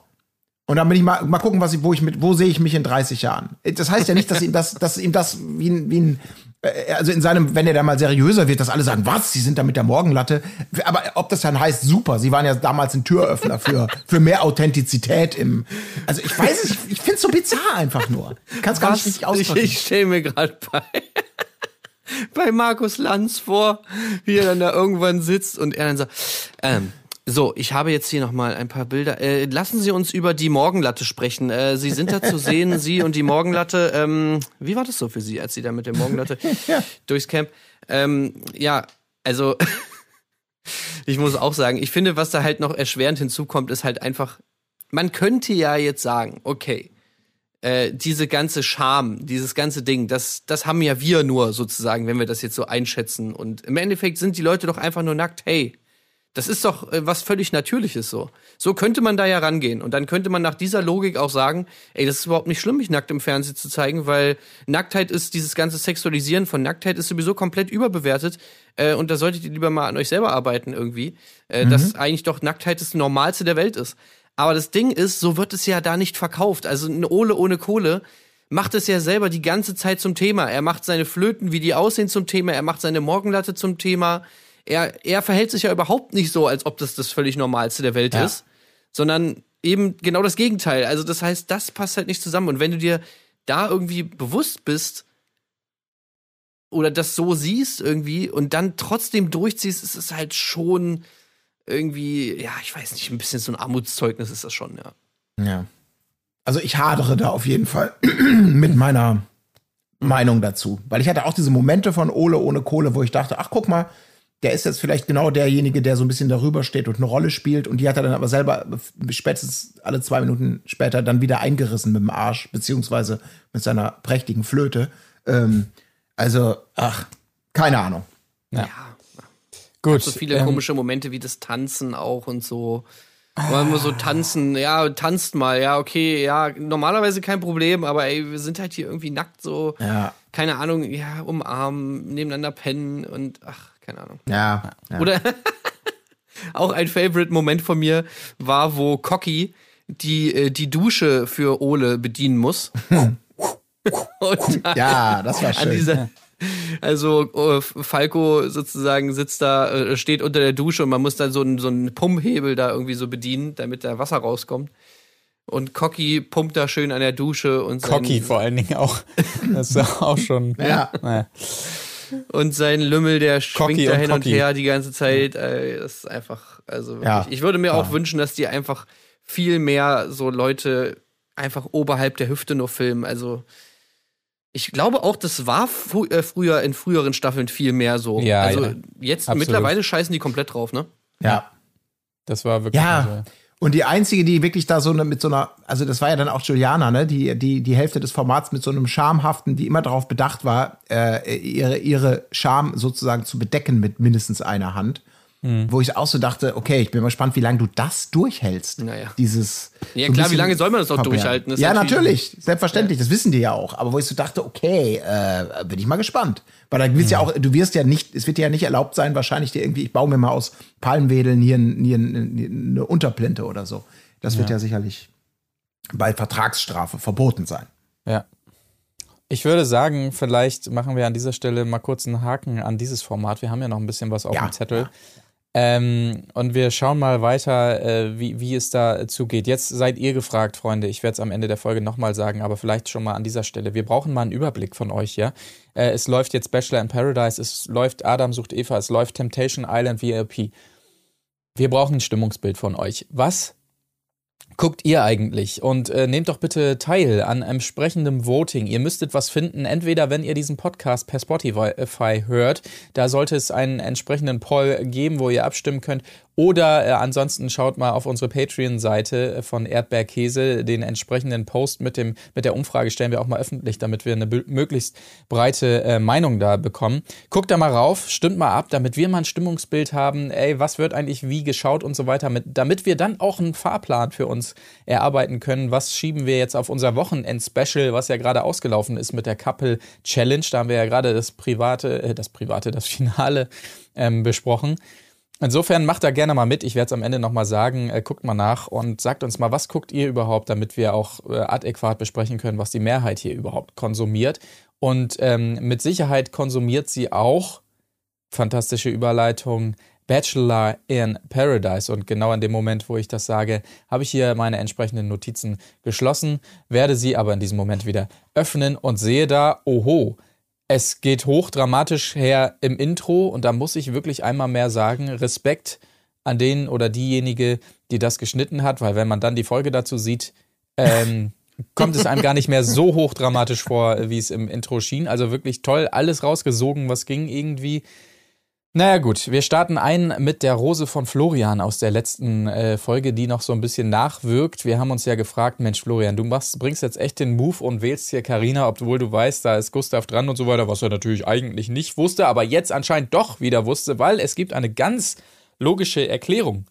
und dann bin ich mal, mal gucken, was ich, wo ich mit, wo sehe ich mich in 30 Jahren. Das heißt ja nicht, dass ihm das, dass ihm das wie ein, wie ein, äh, also in seinem, wenn er da mal seriöser wird, dass alle sagen, was, sie sind da mit der Morgenlatte. Aber ob das dann heißt, super, sie waren ja damals ein Türöffner für, für mehr Authentizität im, also ich weiß es, ich, ich finde es so bizarr einfach nur. Kannst gar nicht richtig ich, ausdrücken. ich stelle mir gerade bei, bei Markus Lanz vor, wie er dann da irgendwann sitzt und er dann sagt, ähm, so, ich habe jetzt hier nochmal ein paar Bilder. Äh, lassen Sie uns über die Morgenlatte sprechen. Äh, Sie sind da zu sehen, *laughs* Sie und die Morgenlatte. Ähm, wie war das so für Sie, als Sie da mit der Morgenlatte *laughs* durchs Camp? Ähm, ja, also *laughs* ich muss auch sagen, ich finde, was da halt noch erschwerend hinzukommt, ist halt einfach, man könnte ja jetzt sagen, okay, äh, diese ganze Scham, dieses ganze Ding, das, das haben ja wir nur sozusagen, wenn wir das jetzt so einschätzen. Und im Endeffekt sind die Leute doch einfach nur nackt. Hey, Das ist doch äh, was völlig Natürliches so. So könnte man da ja rangehen. Und dann könnte man nach dieser Logik auch sagen, ey, das ist überhaupt nicht schlimm, mich nackt im Fernsehen zu zeigen, weil Nacktheit ist, dieses ganze Sexualisieren von Nacktheit ist sowieso komplett überbewertet. Äh, und da solltet ihr lieber mal an euch selber arbeiten irgendwie. Äh, Dass eigentlich doch Nacktheit das Normalste der Welt ist. Aber das Ding ist, so wird es ja da nicht verkauft. Also eine Ole ohne Kohle macht es ja selber die ganze Zeit zum Thema. Er macht seine Flöten, wie die aussehen zum Thema. Er macht seine Morgenlatte zum Thema. Er, er verhält sich ja überhaupt nicht so, als ob das das völlig Normalste der Welt Ja. ist, sondern eben genau das Gegenteil. Also das heißt, das passt halt nicht zusammen. Und wenn du dir da irgendwie bewusst bist oder das so siehst irgendwie und dann trotzdem durchziehst, ist es halt schon irgendwie, ja, ich weiß nicht, ein bisschen so ein Armutszeugnis ist das schon, ja. Ja. Also ich hadere da auf jeden Fall *clears throat* mit meiner Meinung dazu. Weil ich hatte auch diese Momente von Ole ohne Kohle, wo ich dachte, ach guck mal, der ist jetzt vielleicht genau derjenige, der so ein bisschen darüber steht und eine Rolle spielt. Und die hat er dann aber selber spätestens alle zwei Minuten später dann wieder eingerissen mit dem Arsch, beziehungsweise mit seiner prächtigen Flöte. Ähm, also, ach, keine Ahnung. Gut. So viele ähm, komische Momente wie das Tanzen auch und so. Man muss so tanzen, ja, tanzt mal, ja, okay, ja, normalerweise kein Problem, aber ey, wir sind halt hier irgendwie nackt so, Ja. keine Ahnung, ja, umarmen, nebeneinander pennen und ach, keine Ahnung. Ja. ja. Oder *laughs* auch ein Favorite-Moment von mir war, wo Cocky die, äh, die Dusche für Ole bedienen muss. *laughs* Ja, das war schön. dieser, also äh, Falco sozusagen sitzt da, äh, steht unter der Dusche und man muss dann so einen, so einen Pumphebel da irgendwie so bedienen, damit da Wasser rauskommt. Und Cocky pumpt da schön an der Dusche und Cocky vor allen Dingen auch. Das ist auch schon. Ja. Naja. Und sein Lümmel, der schwingt Cocky da und hin und Cocky. her die ganze Zeit. Ey, das ist einfach, also wirklich. Ja. Ich würde mir auch Ja. wünschen, dass die einfach viel mehr so Leute einfach oberhalb der Hüfte nur filmen. Also ich glaube auch, das war fr äh, früher in früheren Staffeln viel mehr so. Ja, also ja. jetzt Absolut. mittlerweile scheißen die komplett drauf, ne? ja. Das war wirklich. Ja. also- Und die einzige, die wirklich da so eine, mit so einer, also das war ja dann auch Juliana, ne, die, die, die Hälfte des Formats mit so einem Schamhaften, die immer darauf bedacht war, äh, ihre, ihre Scham sozusagen zu bedecken mit mindestens einer Hand. Hm. Wo ich auch so dachte, okay, ich bin mal gespannt, wie lange du das durchhältst. Naja. Dieses. Ja, so klar, wie lange soll man das verbergen. durchhalten? Das ja, natürlich- selbstverständlich, das wissen die ja auch. Aber wo ich so dachte, okay, äh, bin ich mal gespannt. Weil da willst ja Hm. auch, du wirst ja nicht, es wird dir ja nicht erlaubt sein, wahrscheinlich dir irgendwie, ich baue mir mal aus Palmwedeln hier, ein, hier ein, eine Unterplinte oder so. Das wird ja sicherlich bei Vertragsstrafe verboten sein. Ja. Ich würde sagen, vielleicht machen wir an dieser Stelle mal kurz einen Haken an dieses Format. Wir haben ja noch ein bisschen was auf Ja, dem Zettel. Ähm, und wir schauen mal weiter, äh, wie, wie es da zugeht. Jetzt seid ihr gefragt, Freunde. Ich werde es am Ende der Folge nochmal sagen, aber vielleicht schon mal an dieser Stelle. Wir brauchen mal einen Überblick von euch, ja? Äh, es läuft jetzt Bachelor in Paradise, es läuft Adam sucht Eva, es läuft Temptation Island VIP. Wir brauchen ein Stimmungsbild von euch. Was guckt ihr eigentlich? Und äh, nehmt doch bitte teil an entsprechendem Voting. Ihr müsstet was finden, entweder wenn ihr diesen Podcast per Spotify hört, da sollte es einen entsprechenden Poll geben, wo ihr abstimmen könnt. Oder äh, ansonsten schaut mal auf unsere Patreon-Seite von Erdbeerkäse. Den entsprechenden Post mit, dem, mit der Umfrage stellen wir auch mal öffentlich, damit wir eine möglichst breite äh, Meinung da bekommen. Guckt da mal rauf, stimmt mal ab, damit wir mal ein Stimmungsbild haben. Ey, was wird eigentlich wie geschaut und so weiter, mit, damit wir dann auch einen Fahrplan für uns erarbeiten können. Was schieben wir jetzt auf unser Wochenend-Special, was ja gerade ausgelaufen ist mit der Couple Challenge. Da haben wir ja gerade das private, äh, das private, das Finale ähm, besprochen. Insofern macht da gerne mal mit. Ich werde es am Ende nochmal sagen. Äh, guckt mal nach und sagt uns mal, was guckt ihr überhaupt, damit wir auch äh, adäquat besprechen können, was die Mehrheit hier überhaupt konsumiert. Und ähm, mit Sicherheit konsumiert sie auch, fantastische Überleitung, Bachelor in Paradise. Und genau in dem Moment, wo ich das sage, habe ich hier meine entsprechenden Notizen geschlossen, werde sie aber in diesem Moment wieder öffnen und sehe da, oho, es geht hoch dramatisch her im Intro und da muss ich wirklich einmal mehr sagen, Respekt an den oder diejenige, die das geschnitten hat, weil wenn man dann die Folge dazu sieht, ähm, *laughs* kommt es einem gar nicht mehr so hoch dramatisch vor, wie es im Intro schien. Also wirklich toll, alles rausgesogen, was ging irgendwie. Naja gut, wir starten ein mit der Rose von Florian aus der letzten äh, Folge, die noch so ein bisschen nachwirkt. Wir haben uns ja gefragt, Mensch Florian, du machst, bringst jetzt echt den Move und wählst hier Karina, obwohl du weißt, da ist Gustav dran und so weiter, was er natürlich eigentlich nicht wusste, aber jetzt anscheinend doch wieder wusste, weil es gibt eine ganz logische Erklärung,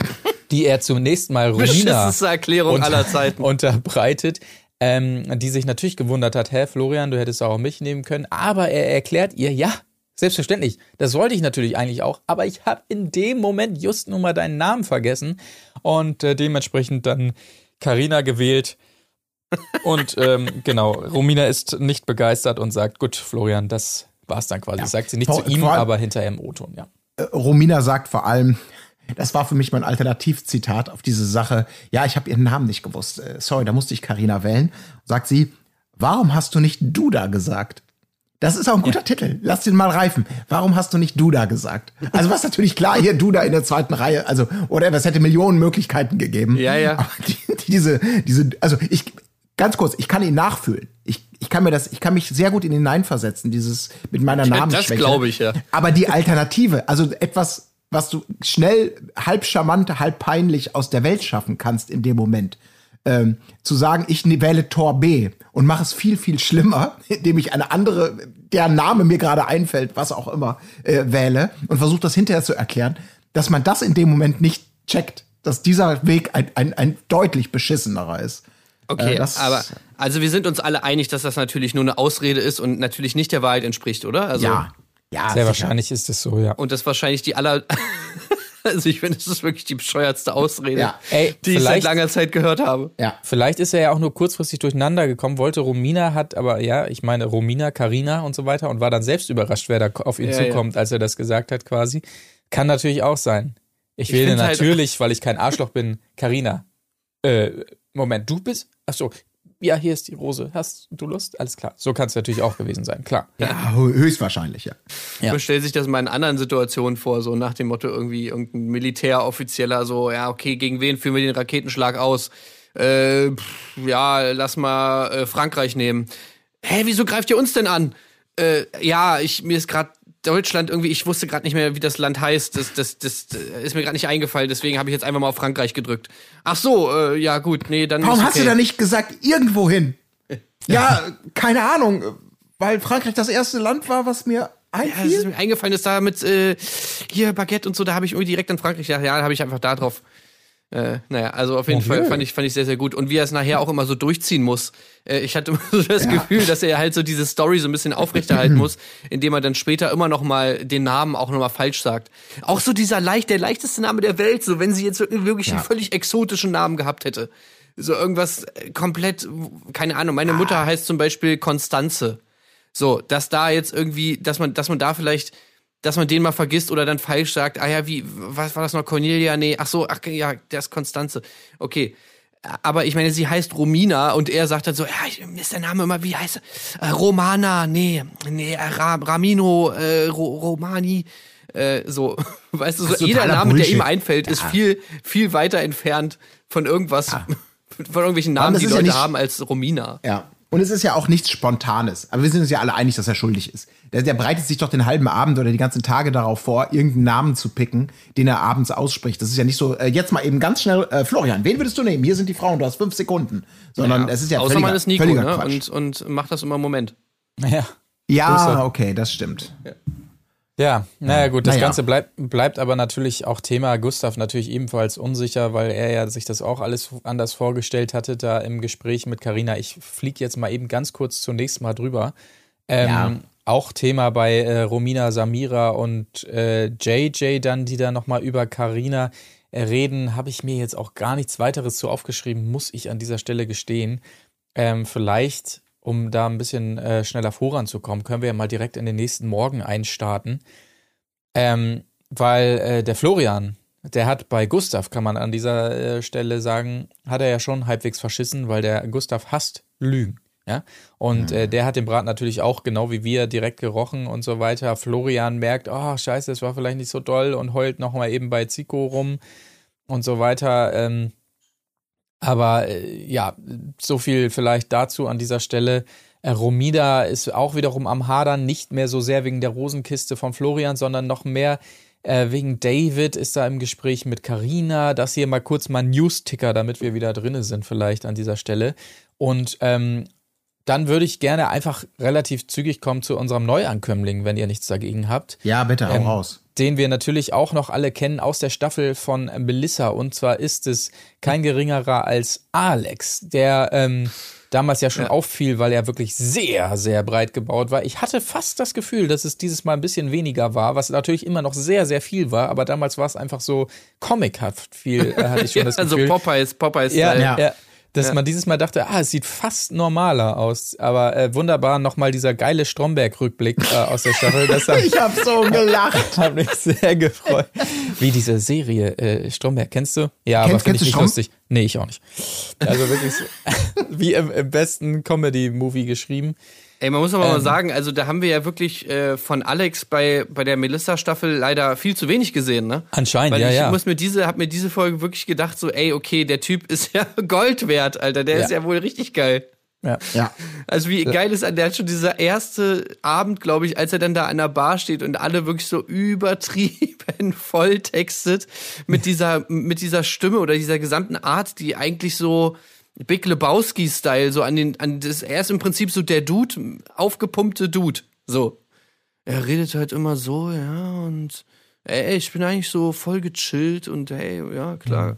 *laughs* die er zunächst mal Romina Erklärung unter- aller Zeiten. *laughs* unterbreitet, ähm, die sich natürlich gewundert hat, hä, Florian, du hättest auch mich nehmen können, aber er erklärt ihr, ja, selbstverständlich, das wollte ich natürlich eigentlich auch, aber ich habe in dem Moment just nun mal deinen Namen vergessen und äh, dementsprechend dann Karina gewählt. Und ähm, *laughs* genau, Romina ist nicht begeistert und sagt, gut, Florian, das war's dann quasi. Sagt sie nicht Vor- zu ihm, aber hinterher im O-Ton, ja. Äh, Romina sagt vor allem, das war für mich mein Alternativzitat auf diese Sache. Ja, ich habe ihren Namen nicht gewusst. Äh, Sorry, da musste ich Karina wählen. Sagt sie, warum hast du nicht Duda gesagt? Das ist auch ein guter Titel. Lass den mal reifen. Warum hast du nicht Duda gesagt? Also was natürlich klar hier Duda in der zweiten Reihe, also oder es hätte Millionen Möglichkeiten gegeben. Ja, ja. Aber die, diese diese also ich ganz kurz, ich kann ihn nachfühlen. Ich, ich kann mir das ich kann mich sehr gut in ihn hineinversetzen, dieses mit meiner Ja, Namensschwäche. das glaube ich, ja. Aber die Alternative, also etwas, was du schnell halb charmant, halb peinlich aus der Welt schaffen kannst in dem Moment, ähm, zu sagen, ich ne- wähle Tor B und mache es viel, viel schlimmer, *laughs* indem ich eine andere, deren Name mir gerade einfällt, was auch immer, äh, wähle und versuche das hinterher zu erklären, dass man das in dem Moment nicht checkt, dass dieser Weg ein, ein, ein deutlich beschissenerer ist. Okay, Äh, das- aber also wir sind uns alle einig, dass das natürlich nur eine Ausrede ist und natürlich nicht der Wahrheit entspricht, oder? Also, Ja, ja, Sehr sicher. wahrscheinlich ist es so, ja. Und das ist wahrscheinlich die aller. *laughs* *laughs* also ich finde, das ist wirklich die bescheuertste Ausrede, Ja. Ey, die ich seit langer Zeit gehört habe. Ja. Vielleicht ist er ja auch nur kurzfristig durcheinander gekommen, wollte Romina, hat aber, ja, ich meine Romina, Karina und so weiter und war dann selbst überrascht, wer da auf ihn Ja, ja. zukommt, als er das gesagt hat quasi. Kann natürlich auch sein. Ich, Ich wähle halt- natürlich, weil ich kein Arschloch bin, Karina. Äh, Moment, du bist? Ach so. Ja, hier ist die Rose. Hast du Lust? Alles klar. So kann es natürlich auch gewesen sein, klar. Ja, hö- höchstwahrscheinlich, ja. Ja. Man stellt sich das mal in anderen Situationen vor, so nach dem Motto irgendwie irgendein Militäroffizieller so, ja, okay, gegen wen führen wir den Raketenschlag aus? Äh, pff, ja, lass mal äh, Frankreich nehmen. Hä, wieso greift ihr uns denn an? Äh, ja, ich mir ist gerade Deutschland irgendwie, ich wusste gerade nicht mehr, wie das Land heißt. Das, das, das äh, ist mir gerade nicht eingefallen, deswegen habe ich jetzt einfach mal auf Frankreich gedrückt. Ach so, äh, ja gut, nee, dann Warum ist hast du okay. da nicht gesagt, irgendwo hin? *laughs* Ja, keine Ahnung, weil Frankreich das erste Land war, was mir Ja, es ist einfiel. mir eingefallen, ist da mit äh, hier Baguette und so, da habe ich irgendwie direkt an Frankreich gedacht, ja, da habe ich einfach da drauf. Äh, naja, also auf jeden Okay. Fall fand ich, fand ich sehr, sehr gut. Und wie er es nachher auch immer so durchziehen muss. Äh, ich hatte *laughs* immer so das Gefühl, dass er halt so diese Story so ein bisschen aufrechterhalten *laughs* muss, indem er dann später immer noch mal den Namen auch noch mal falsch sagt. Auch so dieser leicht, der leichteste Name der Welt, so wenn sie jetzt wirklich einen völlig exotischen Namen gehabt hätte. So irgendwas äh, komplett, keine Ahnung, meine Mutter heißt zum Beispiel Konstanze. So, dass da jetzt irgendwie, dass man, dass man da vielleicht, dass man den mal vergisst oder dann falsch sagt, ah ja, wie, was war das noch, Cornelia? Nee, ach so, ach ja, der ist Konstanze. Okay. Aber ich meine, sie heißt Romina und er sagt dann so, ja, ist der Name immer, wie heißt er? Äh, Romana, nee, nee, äh, Ra Ramino, äh, Ro Romani, äh, so, *laughs* weißt du, so jeder Name, der Bullshit. ihm einfällt, ist viel, viel weiter entfernt von irgendwas, *laughs* von irgendwelchen Namen, die ist ja Leute nicht- haben als Romina. Ja. Und es ist ja auch nichts Spontanes. Aber wir sind uns ja alle einig, dass er schuldig ist. Der, der bereitet sich doch den halben Abend oder die ganzen Tage darauf vor, irgendeinen Namen zu picken, den er abends ausspricht. Das ist ja nicht so, äh, jetzt mal eben ganz schnell, äh, Florian, wen würdest du nehmen? Hier sind die Frauen, du hast fünf Sekunden. Sondern es ist ja Außer völliger, man ist Nico, völliger ne? Quatsch. Und, und macht das immer im Moment. Ja. ja, okay, das stimmt. Ja, naja gut, das Naja. Ganze bleibt, bleibt aber natürlich auch Thema Gustav natürlich ebenfalls unsicher, weil er ja sich das auch alles anders vorgestellt hatte da im Gespräch mit Karina. Ich fliege jetzt mal eben ganz kurz zunächst mal drüber. Ähm, Ja. Auch Thema bei äh, Romina Samira und äh, JJ dann, die da nochmal über Karina reden, habe ich mir jetzt auch gar nichts weiteres zu aufgeschrieben, muss ich an dieser Stelle gestehen. Ähm, vielleicht, um da ein bisschen äh, schneller voranzukommen, können wir ja mal direkt in den nächsten Morgen einstarten. Ähm, weil äh, der Florian, der hat bei Gustav, kann man an dieser äh, Stelle sagen, hat er ja schon halbwegs verschissen, weil der Gustav hasst Lügen. Ja, und äh, der hat den Brat natürlich auch genau wie wir direkt gerochen und so weiter. Florian merkt, oh scheiße, das war vielleicht nicht so doll und heult noch mal eben bei Zico rum und so weiter. Ähm, aber äh, ja, so viel vielleicht dazu an dieser Stelle. Äh, Romida ist auch wiederum am Hadern, nicht mehr so sehr wegen der Rosenkiste von Florian, sondern noch mehr äh, wegen David ist da im Gespräch mit Karina. Das hier mal kurz mal News-Ticker, damit wir wieder drinne sind vielleicht an dieser Stelle. Und ähm, dann würde ich gerne einfach relativ zügig kommen zu unserem Neuankömmling, wenn ihr nichts dagegen habt. Ja, bitte, hau Ähm, raus. Den wir natürlich auch noch alle kennen aus der Staffel von Melissa. Und zwar ist es kein geringerer als Alex, der ähm, damals ja schon Ja. auffiel, weil er wirklich sehr, sehr breit gebaut war. Ich hatte fast das Gefühl, dass es dieses Mal ein bisschen weniger war, was natürlich immer noch sehr, sehr viel war, aber damals war es einfach so comichaft viel, äh, hatte ich schon *laughs* das also Gefühl. Popeyes, Popeyes. Ja, Style. ja. Ja. Dass Ja. man dieses Mal dachte, ah, es sieht fast normaler aus. Aber äh, wunderbar nochmal dieser geile Stromberg-Rückblick äh, aus der Staffel. Hat, *laughs* Ich habe so gelacht. *laughs* hat mich sehr gefreut. Wie diese Serie äh, Stromberg, kennst du? Ja, aber Kennst- finde ich nicht Strom- lustig. Nee, ich auch nicht. Also wirklich so, *laughs* wie im, im besten Comedy-Movie geschrieben. Ey, man muss aber mal Ähm. sagen, also da haben wir ja wirklich äh, von Alex bei, bei der Melissa-Staffel leider viel zu wenig gesehen, ne? Anscheinend, Weil ja, ich ja. muss mir diese, hab mir diese Folge wirklich gedacht, so, ey, okay, der Typ *laughs* ist ja Gold wert, Alter. Der Ja. ist ja wohl richtig geil. ja. Ja. Also wie geil ist der hat schon dieser erste Abend, glaube ich, als er dann da an der Bar steht und alle wirklich so übertrieben *laughs* voll textet mit dieser mit dieser Stimme oder dieser gesamten Art, die eigentlich so Big Lebowski Style so an den an das er ist im Prinzip so der Dude, aufgepumpte Dude, so. Er redet halt immer so, ja, und ey, ich bin eigentlich so voll gechillt und hey, ja, klar.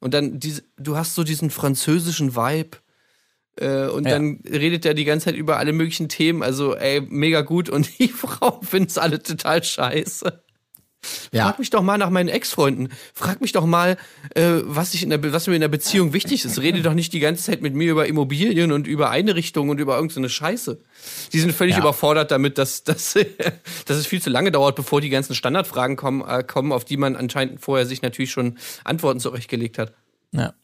Und dann diese du hast so diesen französischen Vibe äh, und Ja. dann redet er die ganze Zeit über alle möglichen Themen. Also, ey, mega gut. Und *laughs* die Frauen finden es alle total scheiße. Ja. Frag mich doch mal nach meinen Ex-Freunden. Frag mich doch mal, äh, was, ich in der, was mir in der Beziehung wichtig ist. Rede doch nicht die ganze Zeit mit mir über Immobilien und über Einrichtungen und über irgendeine Scheiße. Die sind völlig Ja. überfordert damit, dass, dass, *laughs* dass es viel zu lange dauert, bevor die ganzen Standardfragen kommen, äh, kommen, auf die man anscheinend vorher sich natürlich schon Antworten zurechtgelegt hat. Ja.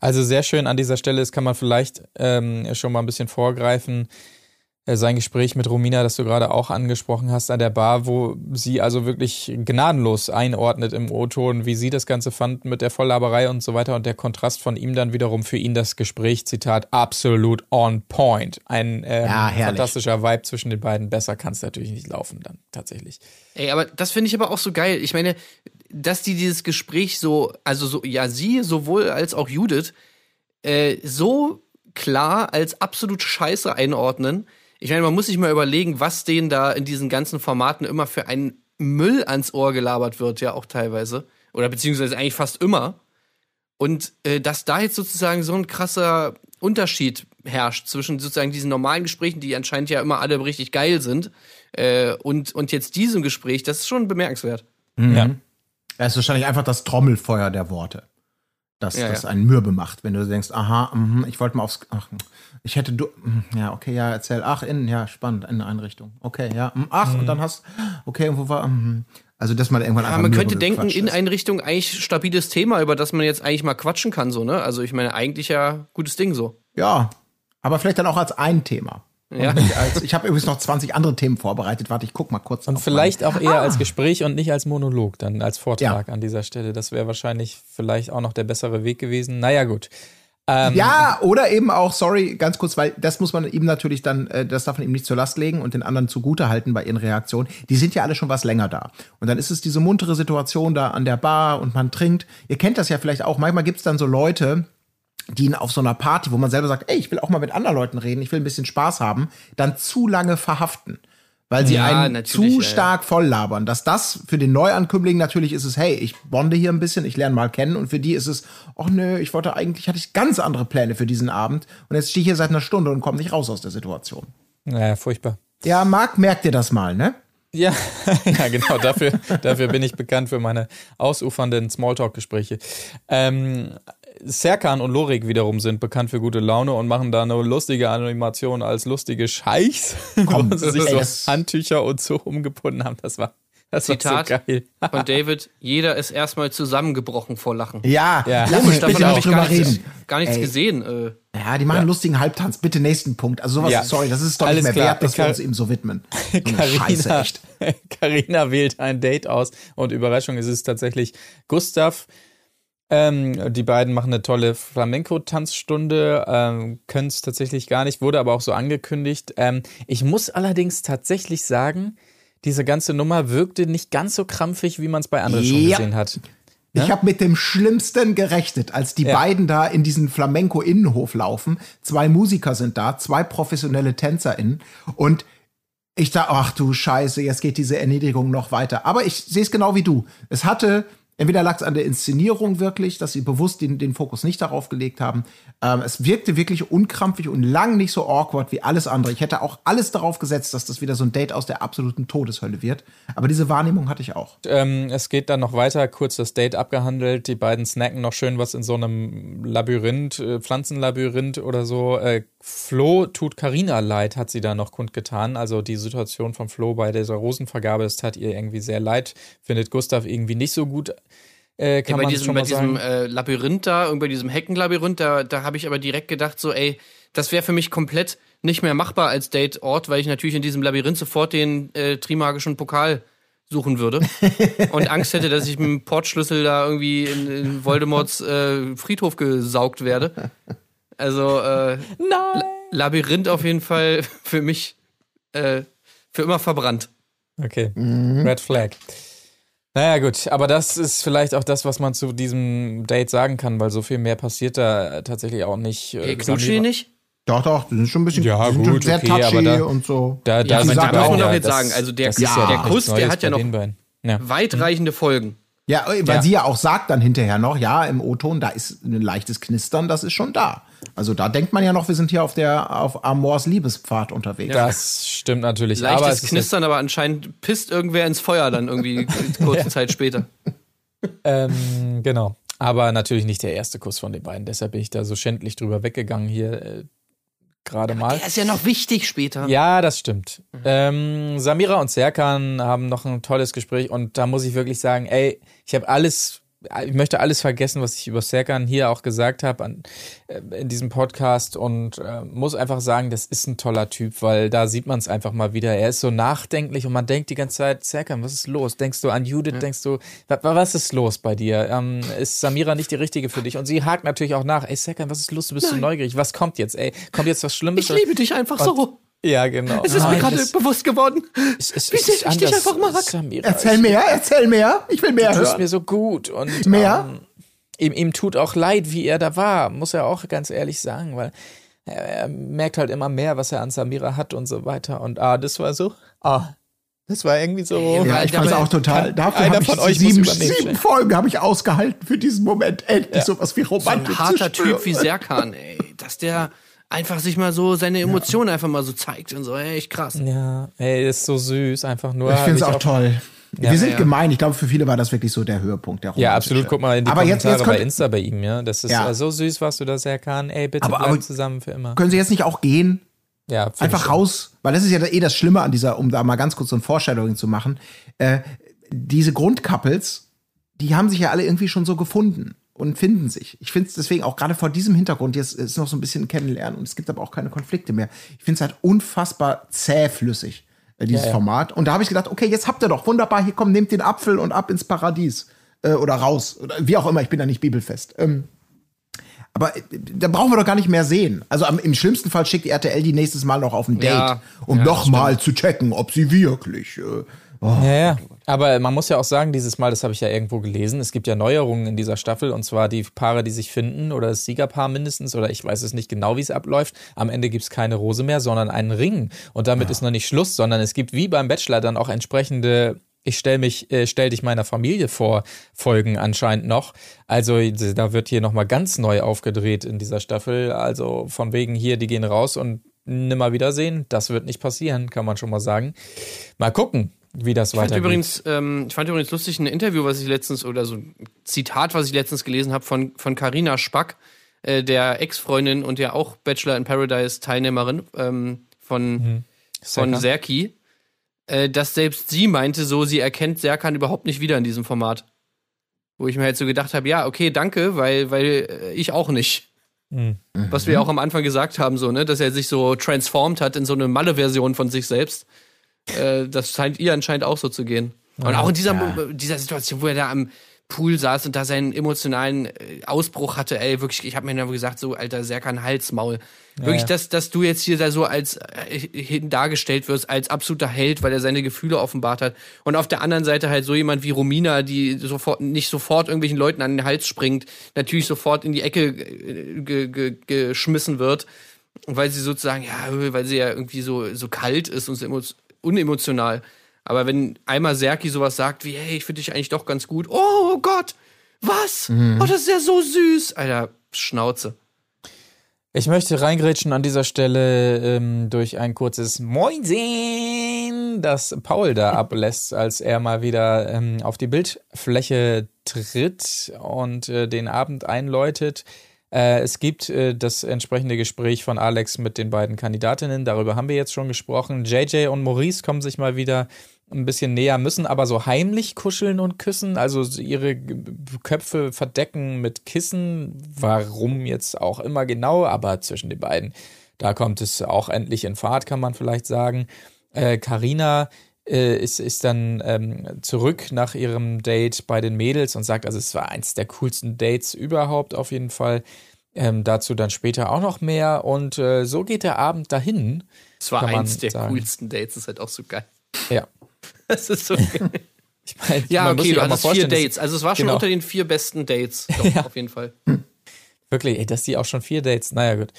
Also sehr schön an dieser Stelle, das kann man vielleicht ähm, schon mal ein bisschen vorgreifen. Äh, sein Gespräch mit Romina, das du gerade auch angesprochen hast an der Bar, wo sie also wirklich gnadenlos einordnet im O-Ton, wie sie das Ganze fand mit der Volllaberei und so weiter und der Kontrast von ihm dann wiederum für ihn das Gespräch, Zitat, absolut on point. Ein ähm, Ja, fantastischer Vibe zwischen den beiden. Besser kann es natürlich nicht laufen dann tatsächlich. Ey, aber das finde ich aber auch so geil. Ich meine, dass die dieses Gespräch so, also so, ja, sie sowohl als auch Judith, äh, so klar als absolut scheiße einordnen. Ich meine, man muss sich mal überlegen, was denen da in diesen ganzen Formaten immer für einen Müll ans Ohr gelabert wird, ja auch teilweise. Oder beziehungsweise eigentlich fast immer. Und äh, dass da jetzt sozusagen so ein krasser Unterschied herrscht zwischen sozusagen diesen normalen Gesprächen, die anscheinend ja immer alle richtig geil sind, äh, und, und jetzt diesem Gespräch, das ist schon bemerkenswert. Ja. Es ist wahrscheinlich einfach das Trommelfeuer der Worte. Das, Ja, das ja. einen mürbe macht, wenn du denkst, aha, mhm, ich wollte mal aufs, ach, ich hätte, du, mhm, ja, okay, ja, erzähl, ach, innen, ja, spannend, in eine Einrichtung, okay, ja, mhm, ach, und dann hast, okay, und wo war, mhm. also, dass man irgendwann Aber einfach man könnte denken, in. Einrichtung eigentlich stabiles Thema, über das man jetzt eigentlich mal quatschen kann, so, ne? Also ich meine, eigentlich ja gutes Ding so. Ja, aber vielleicht dann auch als ein Thema. Ja. Als, ich habe übrigens noch 20 andere Themen vorbereitet, warte, ich guck mal kurz. Und vielleicht auch eher Ah. als Gespräch und nicht als Monolog, dann als Vortrag an dieser Stelle. Das wäre wahrscheinlich vielleicht auch noch der bessere Weg gewesen. Naja, gut. Ähm, Ja, oder eben auch, sorry, ganz kurz, weil das muss man ihm natürlich dann, äh, das darf man ihm nicht zur Last legen und den anderen zugute halten bei ihren Reaktionen. Die sind ja alle schon was länger da. Und dann ist es diese muntere Situation da an der Bar und man trinkt. Ihr kennt das ja vielleicht auch. Manchmal gibt's dann so Leute, die ihn auf so einer Party, wo man selber sagt, ey, ich will auch mal mit anderen Leuten reden, ich will ein bisschen Spaß haben, dann zu lange verhaften. Weil sie Ja, einen zu stark voll labern. Dass das für den Neuankömmling natürlich ist es, hey, ich bonde hier ein bisschen, ich lerne mal kennen. Und für die ist es, ach nö, ich wollte eigentlich, hatte ich ganz andere Pläne für diesen Abend. Und jetzt stehe ich hier seit einer Stunde und komme nicht raus aus der Situation. Naja, furchtbar. Ja, Marc, merkt dir das mal, ne? Ja, *laughs* ja genau. Dafür, dafür bin ich bekannt für meine ausufernden Smalltalk-Gespräche. Ähm, Serkan und Lorik wiederum sind bekannt für gute Laune und machen da eine lustige Animation als lustige Scheichs, *laughs* wo sie sich ey, so Handtücher und so umgebunden haben. Das war, das Zitat war so geil. *laughs* von David, jeder ist erstmal zusammengebrochen vor Lachen. Ja, Ja. Komisch, uns davon habe ich drüber gar nichts, reden. gar nichts Ey. gesehen. Äh, Ja, die machen einen lustigen Halbtanz. Bitte nächsten Punkt. Also sowas, Ja. sorry, das ist doch Alles nicht mehr klar. wert, dass wir Kar- uns ihm so widmen. So eine *laughs* Scheiße, Carina, echt. Carina wählt ein Date aus und Überraschung ist es tatsächlich Gustav. Ähm, die beiden machen eine tolle Flamenco-Tanzstunde, ähm, können es tatsächlich gar nicht, wurde aber auch so angekündigt. Ähm, ich muss allerdings tatsächlich sagen, diese ganze Nummer wirkte nicht ganz so krampfig, wie man es bei anderen schon Ja. gesehen hat. Ich habe mit dem Schlimmsten gerechnet, als die Ja. beiden da in diesen Flamenco-Innenhof laufen. Zwei Musiker sind da, zwei professionelle TänzerInnen. Und Ich dachte, ach du Scheiße, jetzt geht diese Erniedrigung noch weiter. Aber ich sehe es genau wie du. Es hatte, entweder lag es an der Inszenierung wirklich, dass sie bewusst den, den Fokus nicht darauf gelegt haben. Ähm, es wirkte wirklich unkrampfig und lang nicht so awkward wie alles andere. Ich hätte auch alles darauf gesetzt, dass das wieder so ein Date aus der absoluten Todeshölle wird. Aber diese Wahrnehmung hatte ich auch. Ähm, es geht dann noch weiter, kurz das Date abgehandelt. Die beiden snacken noch schön was in so einem Labyrinth, äh, Pflanzenlabyrinth oder so. Äh, Flo tut Karina leid, hat sie da noch kundgetan. Also die Situation von Flo bei dieser Rosenvergabe, das tat ihr irgendwie sehr leid. Findet Gustav irgendwie nicht so gut. Äh, kann Ja, bei man diesem, schon bei mal diesem sagen. äh, Labyrinth da, irgendwie bei diesem Heckenlabyrinth, da, da habe ich aber direkt gedacht, so, ey, das wäre für mich komplett nicht mehr machbar als Dateort, weil ich natürlich in diesem Labyrinth sofort den äh, Trimagischen Pokal suchen würde *laughs* und Angst hätte, dass ich mit dem Portschlüssel da irgendwie in, in Voldemorts äh, Friedhof gesaugt werde. Also äh, Nein! Labyrinth auf jeden Fall *laughs* für mich äh, für immer verbrannt. Okay, Red Flag. Naja, gut, aber das ist vielleicht auch das, was man zu diesem Date sagen kann, weil so viel mehr passiert da tatsächlich auch nicht. Äh, die nicht? Doch, doch, die sind schon ein bisschen Ja, gut, schon sehr okay, touchy da- und so. Da, da Ja, sagen muss man doch jetzt das- sagen, also der- ja, ja der Kuss, der hat ja noch-. Ja. Weitreichende Folgen. Ja, weil Ja. sie ja auch sagt dann hinterher noch, ja, im O-Ton, da ist ein leichtes Knistern, das ist schon da. Also da denkt man ja noch, wir sind hier auf der auf Amors Liebespfad unterwegs. Das stimmt natürlich. aber es Leichtes ist Knistern, aber anscheinend pisst irgendwer ins Feuer dann irgendwie *laughs* kurze Zeit später. Ähm, genau. Aber natürlich nicht der erste Kuss von den beiden. Deshalb bin ich da so schändlich drüber weggegangen hier äh, gerade mal. Der ist ja noch wichtig später. Ja, das stimmt. Ähm, Samira und Serkan haben noch ein tolles Gespräch und da muss ich wirklich sagen, ey, ich habe alles, ich möchte alles vergessen, was ich über Serkan hier auch gesagt habe an- äh, in diesem Podcast und äh, muss einfach sagen, das ist ein toller Typ, weil da sieht man es einfach mal wieder. Er ist so nachdenklich und man denkt die ganze Zeit, Serkan, was ist los? Denkst du an Judith? Denkst du, wa- wa- was ist los bei dir? Ähm, ist Samira nicht die richtige für dich? Und sie hakt natürlich auch nach, ey Serkan, was ist los? Du bist so neugierig. Was kommt jetzt? Ey, kommt jetzt was Schlimmes? Ich liebe dich einfach so. Ja, genau. Es ist mir Nein, gerade das- bewusst geworden. es, es, Wie es ich dich anders, einfach mag. Samira. Erzähl mehr, erzähl mehr. Ich will mehr Du tust hören. mir so gut und Mehr? Ähm, ihm, ihm tut auch leid, wie er da war, muss er auch ganz ehrlich sagen, weil er, er merkt halt immer mehr, was er an Samira hat und so weiter. Und ah, das war so, ah, das war irgendwie so. Ja, Ja, ich fand's dabei auch total. kann Dafür einer habe ich von euch sieben, sieben. Folgen habe ich ausgehalten für diesen Moment. Endlich sowas wie So ein Romantik zu harter. Typ wie Serkan, ey. Dass der einfach sich mal so seine Emotionen einfach mal so zeigt und so, ey, echt krass. Ja, ey, ist so süß, einfach nur. Ich finde es hab auch toll. Wir sind ja. gemein. Ich glaube, für viele war das wirklich so der Höhepunkt. Der Ja, absolut. Guck mal in die aber jetzt, Kommentare jetzt bei könnt, Insta bei ihm, ja. Das ist Ja. äh, so süß, was du da sehr kann. Ey, bitte Aber- bleiben aber- zusammen für immer. können Sie jetzt nicht auch gehen? Ja, Einfach raus, weil das ist ja eh das Schlimme an dieser, um da mal ganz kurz so ein Foreshadowing zu machen. Äh, diese Grundcouples, die haben sich ja alle irgendwie schon so gefunden und finden sich. Ich finde es deswegen auch gerade vor diesem Hintergrund, jetzt ist noch so ein bisschen kennenlernen und es gibt aber auch keine Konflikte mehr. Ich finde es halt unfassbar zähflüssig, äh, dieses Ja, ja. Format. Und da habe ich gedacht, okay, jetzt habt ihr doch wunderbar, hier komm, nehmt den Apfel und ab ins Paradies. Äh, oder raus. Oder wie auch immer, ich bin da nicht bibelfest. Ähm, aber äh, da brauchen wir doch gar nicht mehr sehen. Also am, im schlimmsten Fall schickt die RTL die nächstes Mal noch auf ein Date, Ja, um ja, noch mal zu checken, ob sie wirklich. Äh, oh. Ja, ja. Aber man muss ja auch sagen, dieses Mal, das habe ich ja irgendwo gelesen, es gibt ja Neuerungen in dieser Staffel und zwar die Paare, die sich finden oder das Siegerpaar mindestens oder ich weiß es nicht genau, wie es abläuft. Am Ende gibt es keine Rose mehr, sondern einen Ring. Und damit ist noch nicht Schluss, sondern es gibt wie beim Bachelor dann auch entsprechende ich stell mich, äh, stell dich meiner Familie vor, Folgen anscheinend noch. Also da wird hier nochmal ganz neu aufgedreht in dieser Staffel. Also von wegen hier, die gehen raus und nimmer wiedersehen. Das wird nicht passieren, kann man schon mal sagen. Mal gucken, wie das Ich fand, weitergeht. übrigens, ähm, ich fand übrigens lustig ein Interview, was ich letztens, oder so ein Zitat, was ich letztens gelesen habe von, von Carina Spack, äh, der Ex-Freundin und ja auch Bachelor in Paradise Teilnehmerin ähm, von, von Serkan. Serki, äh, dass selbst sie meinte so, sie erkennt Serkan überhaupt nicht wieder in diesem Format. Wo ich mir halt so gedacht habe, ja, okay, danke, weil, weil äh, ich auch nicht. Mhm. Was wir auch am Anfang gesagt haben, so, ne, dass er sich so transformed hat in so eine Malle-Version von sich selbst. Äh, das scheint ihr anscheinend auch so zu gehen. Und auch in dieser, dieser Situation, wo er da am Pool saß und da seinen emotionalen äh, Ausbruch hatte, ey, wirklich, ich habe mir dann gesagt, so, Alter, Serkan Halsmaul. wirklich, ja. dass, dass du jetzt hier da so als äh, dargestellt wirst, als absoluter Held, weil er seine Gefühle offenbart hat. Und auf der anderen Seite halt so jemand wie Romina, die sofort nicht sofort irgendwelchen Leuten an den Hals springt, natürlich sofort in die Ecke äh, ge, ge, geschmissen wird. weil sie sozusagen, ja, weil sie ja irgendwie so, so kalt ist und so emo unemotional. Aber wenn einmal Serki sowas sagt wie, hey, ich finde dich eigentlich doch ganz gut. Oh Gott, was? Oh, das ist ja so süß. Alter, Schnauze. Ich möchte reingrätschen an dieser Stelle ähm, durch ein kurzes Moinsen, das Paul da *laughs* ablässt, als er mal wieder ähm, auf die Bildfläche tritt und äh, den Abend einläutet. Äh, es gibt äh, das entsprechende Gespräch von Alex mit den beiden Kandidatinnen, darüber haben wir jetzt schon gesprochen. JJ und Maurice kommen sich mal wieder ein bisschen näher, müssen aber so heimlich kuscheln und küssen, also ihre Köpfe verdecken mit Kissen. Warum jetzt auch immer genau, aber zwischen den beiden, da kommt es auch endlich in Fahrt, kann man vielleicht sagen. Äh, Carina äh, ist, ist dann ähm, zurück nach ihrem Date bei den Mädels und sagt, also es war eins der coolsten Dates überhaupt auf jeden Fall. Ähm, dazu dann später auch noch mehr und äh, so geht der Abend dahin. Es war eins der sagen. coolsten Dates, ist halt auch so geil. Ja. *laughs* Das ist so *laughs* Ich mein, Ja, okay, du hattest vier Dates. Also es war schon Genau. unter den vier besten Dates. *laughs* Doch, auf jeden Fall. Wirklich, ey, dass die auch schon vier Dates. Naja, gut.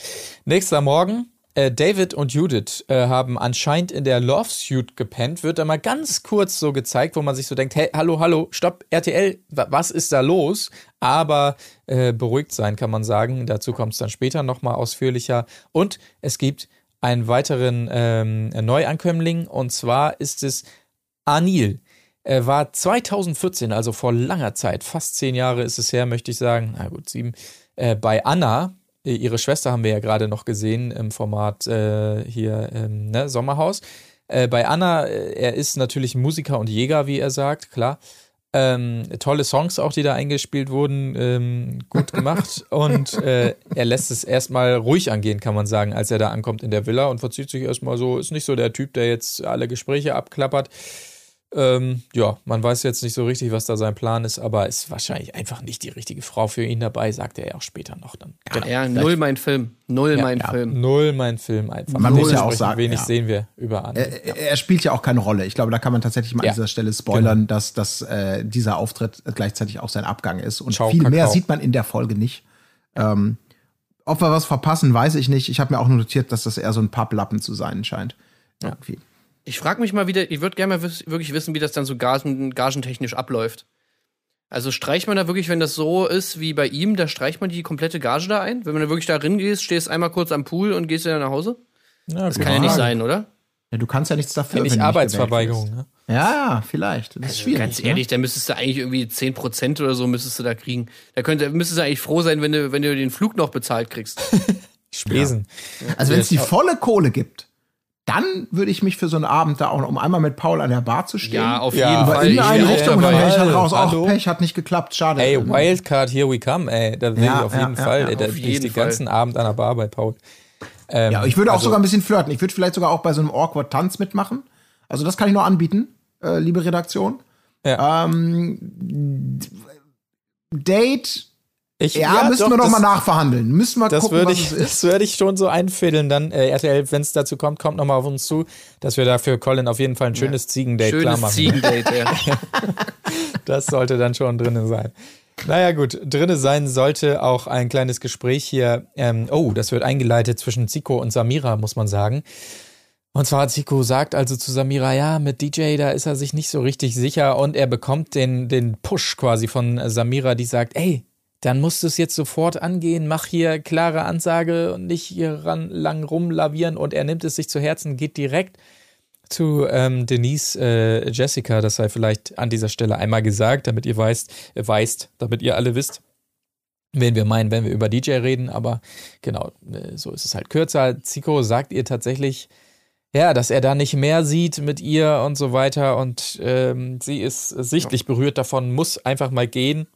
Nächster Morgen. Äh, David und Judith äh, haben anscheinend in der Love Suite gepennt. Wird da mal ganz kurz so gezeigt, wo man sich so denkt: Hey, hallo, hallo, stopp, RTL, wa- was ist da los? Aber äh, beruhigt sein kann man sagen. Dazu kommt es dann später nochmal ausführlicher. Und es gibt einen weiteren ähm, Neuankömmling und zwar ist es Anil. Er war 2014, also vor langer Zeit, fast zehn Jahre ist es her, möchte ich sagen, na gut, sieben, äh, bei Anna. Äh, Ihre Schwester haben wir ja gerade noch gesehen im Format äh, hier ähm, ne, Sommerhaus. Äh, bei Anna, äh, er ist natürlich Musiker und Jäger, wie er sagt, klar. Ähm, tolle Songs auch, die da eingespielt wurden, ähm, gut gemacht. *laughs* und äh, er lässt es erstmal ruhig angehen, kann man sagen, als er da ankommt in der Villa und verzieht sich erstmal so, ist nicht so der Typ, der jetzt alle Gespräche abklappert. Ähm, ja, man weiß jetzt nicht so richtig, was da sein Plan ist, aber ist wahrscheinlich einfach nicht die richtige Frau für ihn dabei, sagt er ja auch später noch dann. Genau. Ja, null mein Film. Null mein ja, Film. Null mein Film einfach. Man muss ja auch sagen, Wenig ja. sehen wir über an. Er, er spielt ja auch keine Rolle. Ich glaube, da kann man tatsächlich mal Ja. an dieser Stelle spoilern, dass, dass äh, dieser Auftritt gleichzeitig auch sein Abgang ist. Und Ciao, viel mehr Kakao. sieht man in der Folge nicht. Ähm, ob wir was verpassen, weiß ich nicht. Ich habe mir auch notiert, dass das eher so ein Papplappen zu sein scheint. Irgendwie. Ich frage mich mal wieder, ich würde gerne mal wiss, wirklich wissen, wie das dann so gagen, gagentechnisch abläuft. Also streicht man da wirklich, wenn das so ist wie bei ihm, da streicht man die komplette Gage da ein? Wenn man da wirklich da drin gehst, stehst einmal kurz am Pool und gehst wieder nach Hause? Ja, Das kann ja nicht sein, oder? Ja, du kannst ja nichts dafür. Nicht wenn du Arbeitsverweigerung. Ne? Ja, ja, vielleicht. Das ist schwierig. Ganz ne? ehrlich, da müsstest du eigentlich irgendwie 10% oder so müsstest du da kriegen. Da könnte, müsstest du eigentlich froh sein, wenn du, wenn du den Flug noch bezahlt kriegst. *laughs* Spesen. Also wenn es die volle Kohle gibt, dann würde ich mich für so einen Abend da auch noch, um einmal mit Paul an der Bar zu stehen. Ja, auf Ja, jeden aber Fall. in Ich eine Richtung und dann wäre ich halt raus. Auch Pech hat nicht geklappt, schade. Ey, Wildcard, here we come, ey. Da will Ja, ich auf ja, jeden ja, Fall. ja, ey, da bin ich den ganzen Abend an der Bar bei Paul. Ähm, Ja, ich würde auch also- sogar ein bisschen flirten. Ich würde vielleicht sogar auch bei so einem Awkward-Tanz mitmachen. Also das kann ich nur anbieten, äh, liebe Redaktion. Ja. Ähm, Date, Ich, ja, müssen doch, wir noch das- mal nachverhandeln. Müssen wir Das gucken, würde was ich, es ist. das würde ich schon so einfädeln. Dann äh, RTL, wenn es dazu kommt, kommt noch mal auf uns zu, dass wir dafür Colin auf jeden Fall ein schönes Ziegendate klar Schönes machen. Ziegendate, ja. *laughs* Das sollte dann schon drinnen sein. Naja, gut, drinnen sein sollte auch ein kleines Gespräch hier. Ähm, oh, das wird eingeleitet zwischen Zico und Samira, muss man sagen. Und zwar Zico sagt also zu Samira, ja, mit DJ, da ist er sich nicht so richtig sicher und er bekommt den, den Push quasi von Samira, die sagt, ey, dann musst du es jetzt sofort angehen, mach hier klare Ansage und nicht hier ran, lang rumlavieren. Und er nimmt es sich zu Herzen, geht direkt zu ähm, Denise äh, Jessica, das sei vielleicht an dieser Stelle einmal gesagt, damit ihr weißt, äh, weißt, damit ihr alle wisst, wen wir meinen, wenn wir über DJ reden, aber genau, äh, so ist es halt kürzer. Zico sagt ihr tatsächlich, ja, dass er da nicht mehr sieht mit ihr und so weiter. Und ähm, sie ist sichtlich berührt davon, muss einfach mal gehen,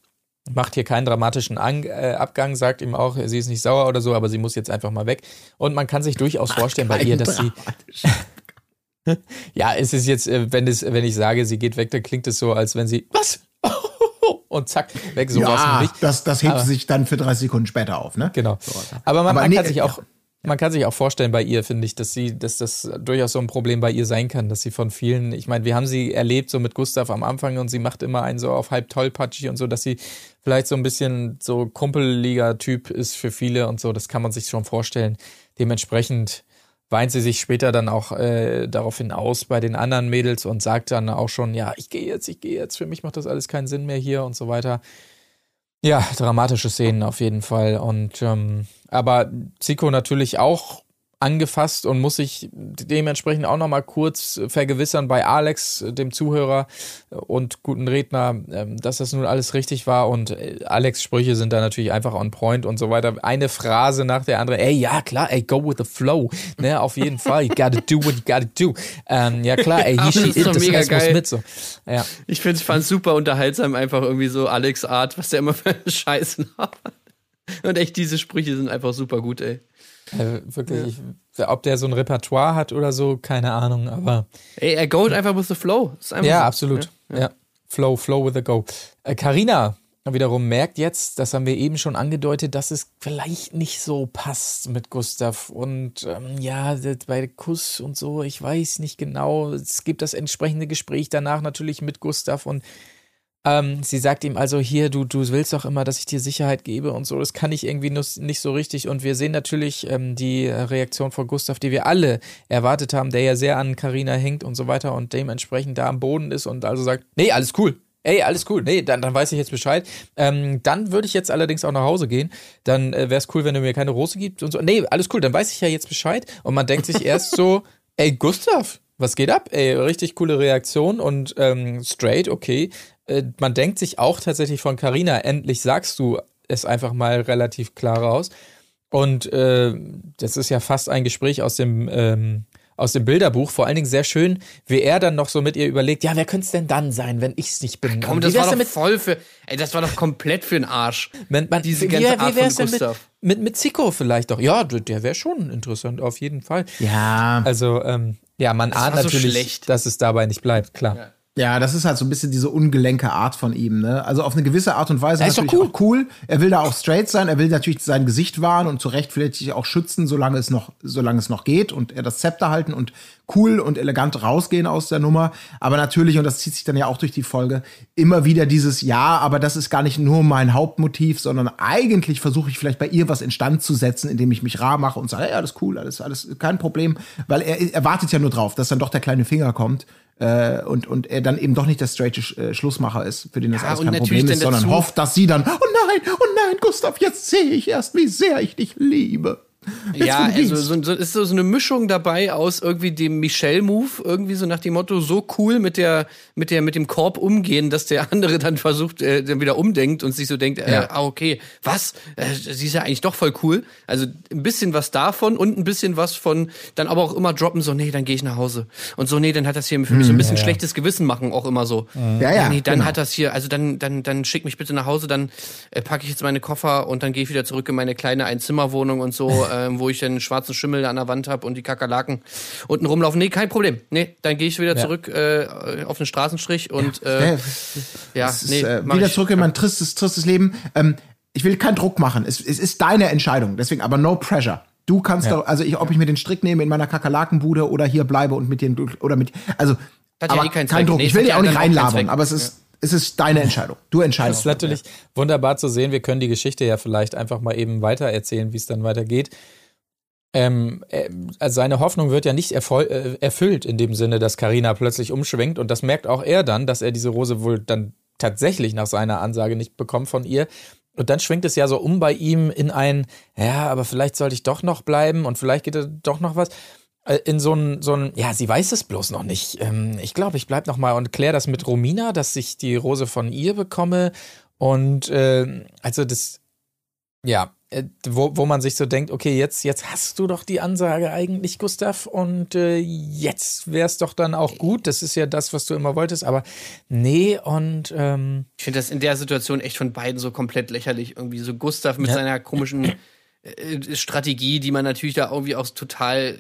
macht hier keinen dramatischen An äh, Abgang, sagt ihm auch, sie ist nicht sauer oder so, aber sie muss jetzt einfach mal weg und man kann sich durchaus vorstellen bei ihr, dass sie *laughs* ja, es ist jetzt, äh, wenn, es, wenn ich sage, sie geht weg, dann klingt es so, als wenn sie, was? *laughs* Und zack, weg, sowas ja, nicht. das, das hebt Aber- sich dann für 30 Sekunden später auf, ne? Genau. So, Aber man, Aber man nee, kann sich ja. Man kann sich auch vorstellen bei ihr, finde ich, dass sie, dass das durchaus so ein Problem bei ihr sein kann, dass sie von vielen, ich meine, wir haben sie erlebt so mit Gustav am Anfang und sie macht immer einen so auf halb tollpatschig und so, dass sie vielleicht so ein bisschen so Kumpelliga-Typ ist für viele und so, das kann man sich schon vorstellen. Dementsprechend weint sie sich später dann auch äh, daraufhin aus bei den anderen Mädels und sagt dann auch schon, ja, ich gehe jetzt, ich gehe jetzt, für mich macht das alles keinen Sinn mehr hier und so weiter. Ja, dramatische Szenen auf jeden Fall. Und ähm, aber Zico natürlich auch angefasst und muss sich dementsprechend auch nochmal kurz vergewissern bei Alex, dem Zuhörer und guten Redner, ähm, dass das nun alles richtig war. Und äh, Alex Sprüche sind da natürlich einfach on point und so weiter. Eine Phrase nach der anderen. Ey, ja klar, ey, go with the flow. Ne, auf jeden Fall. You gotta do what you gotta do. Ähm, ja klar, ey, he, she, it, das mega muss geil. mit so. Ja. Ich fand super unterhaltsam, einfach irgendwie so Alex Art, was der immer für einen Scheißen hat. Und echt, diese Sprüche sind einfach super gut, ey. Äh, wirklich, ich, ob der so ein Repertoire hat oder so, keine Ahnung, aber Ey, er goes einfach with the flow. Ja, so. absolut. Ja, Flow, flow with the go. Äh, Carina wiederum merkt jetzt, das haben wir eben schon angedeutet, dass es vielleicht nicht so passt mit Gustav und ähm, ja, bei Kuss und so, ich weiß nicht genau. Es gibt das entsprechende Gespräch danach natürlich mit Gustav und ähm, sie sagt ihm also hier, du, du willst doch immer, dass ich dir Sicherheit gebe und so. Das kann ich irgendwie nicht so richtig. Und wir sehen natürlich ähm, die Reaktion von Gustav, die wir alle erwartet haben, der ja sehr an Karina hängt und so weiter und dementsprechend da am Boden ist und also sagt, nee, alles cool. Ey, alles cool. Nee, dann, dann weiß ich jetzt Bescheid. Ähm, dann würde ich jetzt allerdings auch nach Hause gehen. Dann äh, wäre es cool, wenn du mir keine Rose gibst und so. Nee, alles cool, dann weiß ich ja jetzt Bescheid. Und man denkt sich erst so, *laughs* ey, Gustav, was geht ab? Ey, richtig coole Reaktion und ähm, straight, okay. Äh, man denkt sich auch tatsächlich von Carina, endlich sagst du es einfach mal relativ klar raus. Und äh, das ist ja fast ein Gespräch aus dem, ähm, aus dem Bilderbuch. Vor allen Dingen sehr schön, wie er dann noch so mit ihr überlegt, ja, wer könnte es denn dann sein, wenn ich es nicht bin? Komm, Und das wie war doch denn voll für, ey, das war doch komplett für den Arsch. mit, man, diese wie- ganze wie Art wär's von denn mit, Gustav. mit, mit Zico vielleicht doch? Ja, der, der wäre schon interessant, auf jeden Fall. Ja. Also, ähm, ja, man ahnt war so natürlich, schlecht. dass es dabei nicht bleibt, klar. Ja, das ist halt so ein bisschen diese ungelenke Art von ihm, ne? Also auf eine gewisse Art und Weise Ja, ist natürlich auch cool. Er will da auch straight sein, er will natürlich sein Gesicht wahren und zu Recht vielleicht sich auch schützen, solange es noch, solange es noch geht und er das Zepter halten und cool und elegant rausgehen aus der Nummer. Aber natürlich, und das zieht sich dann ja auch durch die Folge, immer wieder dieses Ja, aber das ist gar nicht nur mein Hauptmotiv, sondern eigentlich versuche ich vielleicht bei ihr was instand zu setzen, indem ich mich rar mache und sage, ja, alles cool, alles, alles kein Problem, weil er, er wartet ja nur drauf, dass dann doch der kleine Finger kommt äh, und, und er dann eben doch nicht der straighte Sch äh, Schlussmacher ist, für den das Ja, alles kein Problem ist, sondern hofft, dass sie dann, oh nein, oh nein, Gustav, jetzt sehe ich erst, wie sehr ich dich liebe. Ja, also so, so ist so, eine Mischung dabei aus irgendwie dem Michelle-Move, irgendwie so nach dem Motto, so cool mit der, mit der, mit dem Korb umgehen, dass der andere dann versucht, äh, dann wieder umdenkt und sich so denkt, äh, Ja. ah, okay, was? Äh, sie ist ja eigentlich doch voll cool. Also ein bisschen was davon und ein bisschen was von, dann aber auch immer droppen, so, nee, dann gehe ich nach Hause. Und so, nee, dann hat das hier für mich so ein bisschen schlechtes Gewissen machen, auch immer so. Ja, ja, nee, dann genau. hat das hier, also dann, dann, dann schick mich bitte nach Hause, dann äh, packe ich jetzt meine Koffer und dann gehe ich wieder zurück in meine kleine Einzimmerwohnung und so, *laughs* ähm, wo ich einen schwarzen Schimmel an der Wand habe und die Kakerlaken unten rumlaufen. Nee, kein Problem. Nee, dann gehe ich wieder zurück äh, auf den Straßenstrich und äh, Ja, ja, es ist, nee, äh, wieder ich. zurück in mein tristes, tristes Leben. Ähm, ich will keinen Druck machen. Es, es ist deine Entscheidung. Deswegen aber no pressure. Du kannst doch, also ich, ob ich mir den Strick nehme in meiner Kakerlakenbude oder hier bleibe und mit dir oder mit, also Hat ja aber eh keinen kein. Druck. Nee, ich will ja auch nicht reinlabern, aber es ist, es ist deine Entscheidung. Du Das entscheidest. ist natürlich wunderbar zu sehen. Wir können die Geschichte ja vielleicht einfach mal eben weiter erzählen, wie es dann weitergeht. Ähm, äh, also seine Hoffnung wird ja nicht äh, erfüllt in dem Sinne, dass Karina plötzlich umschwenkt und das merkt auch er dann, dass er diese Rose wohl dann tatsächlich nach seiner Ansage nicht bekommt von ihr. Und dann schwenkt es ja so um bei ihm in ein, ja, aber vielleicht sollte ich doch noch bleiben und vielleicht geht da doch noch was. Äh, In so ein, so ein, ja, sie weiß es bloß noch nicht. Ähm, ich glaube, ich bleib noch mal und kläre das mit Romina, dass ich die Rose von ihr bekomme. Und äh, also das, ja, äh, wo, wo man sich so denkt, okay, jetzt, jetzt hast du doch die Ansage eigentlich, Gustav, und äh, jetzt wär's doch dann auch gut. Das ist ja das, was du immer wolltest, aber nee, und ähm, Ich finde das in der Situation echt von beiden so komplett lächerlich. Irgendwie so Gustav mit Ja. seiner komischen äh, Strategie, die man natürlich da irgendwie auch total,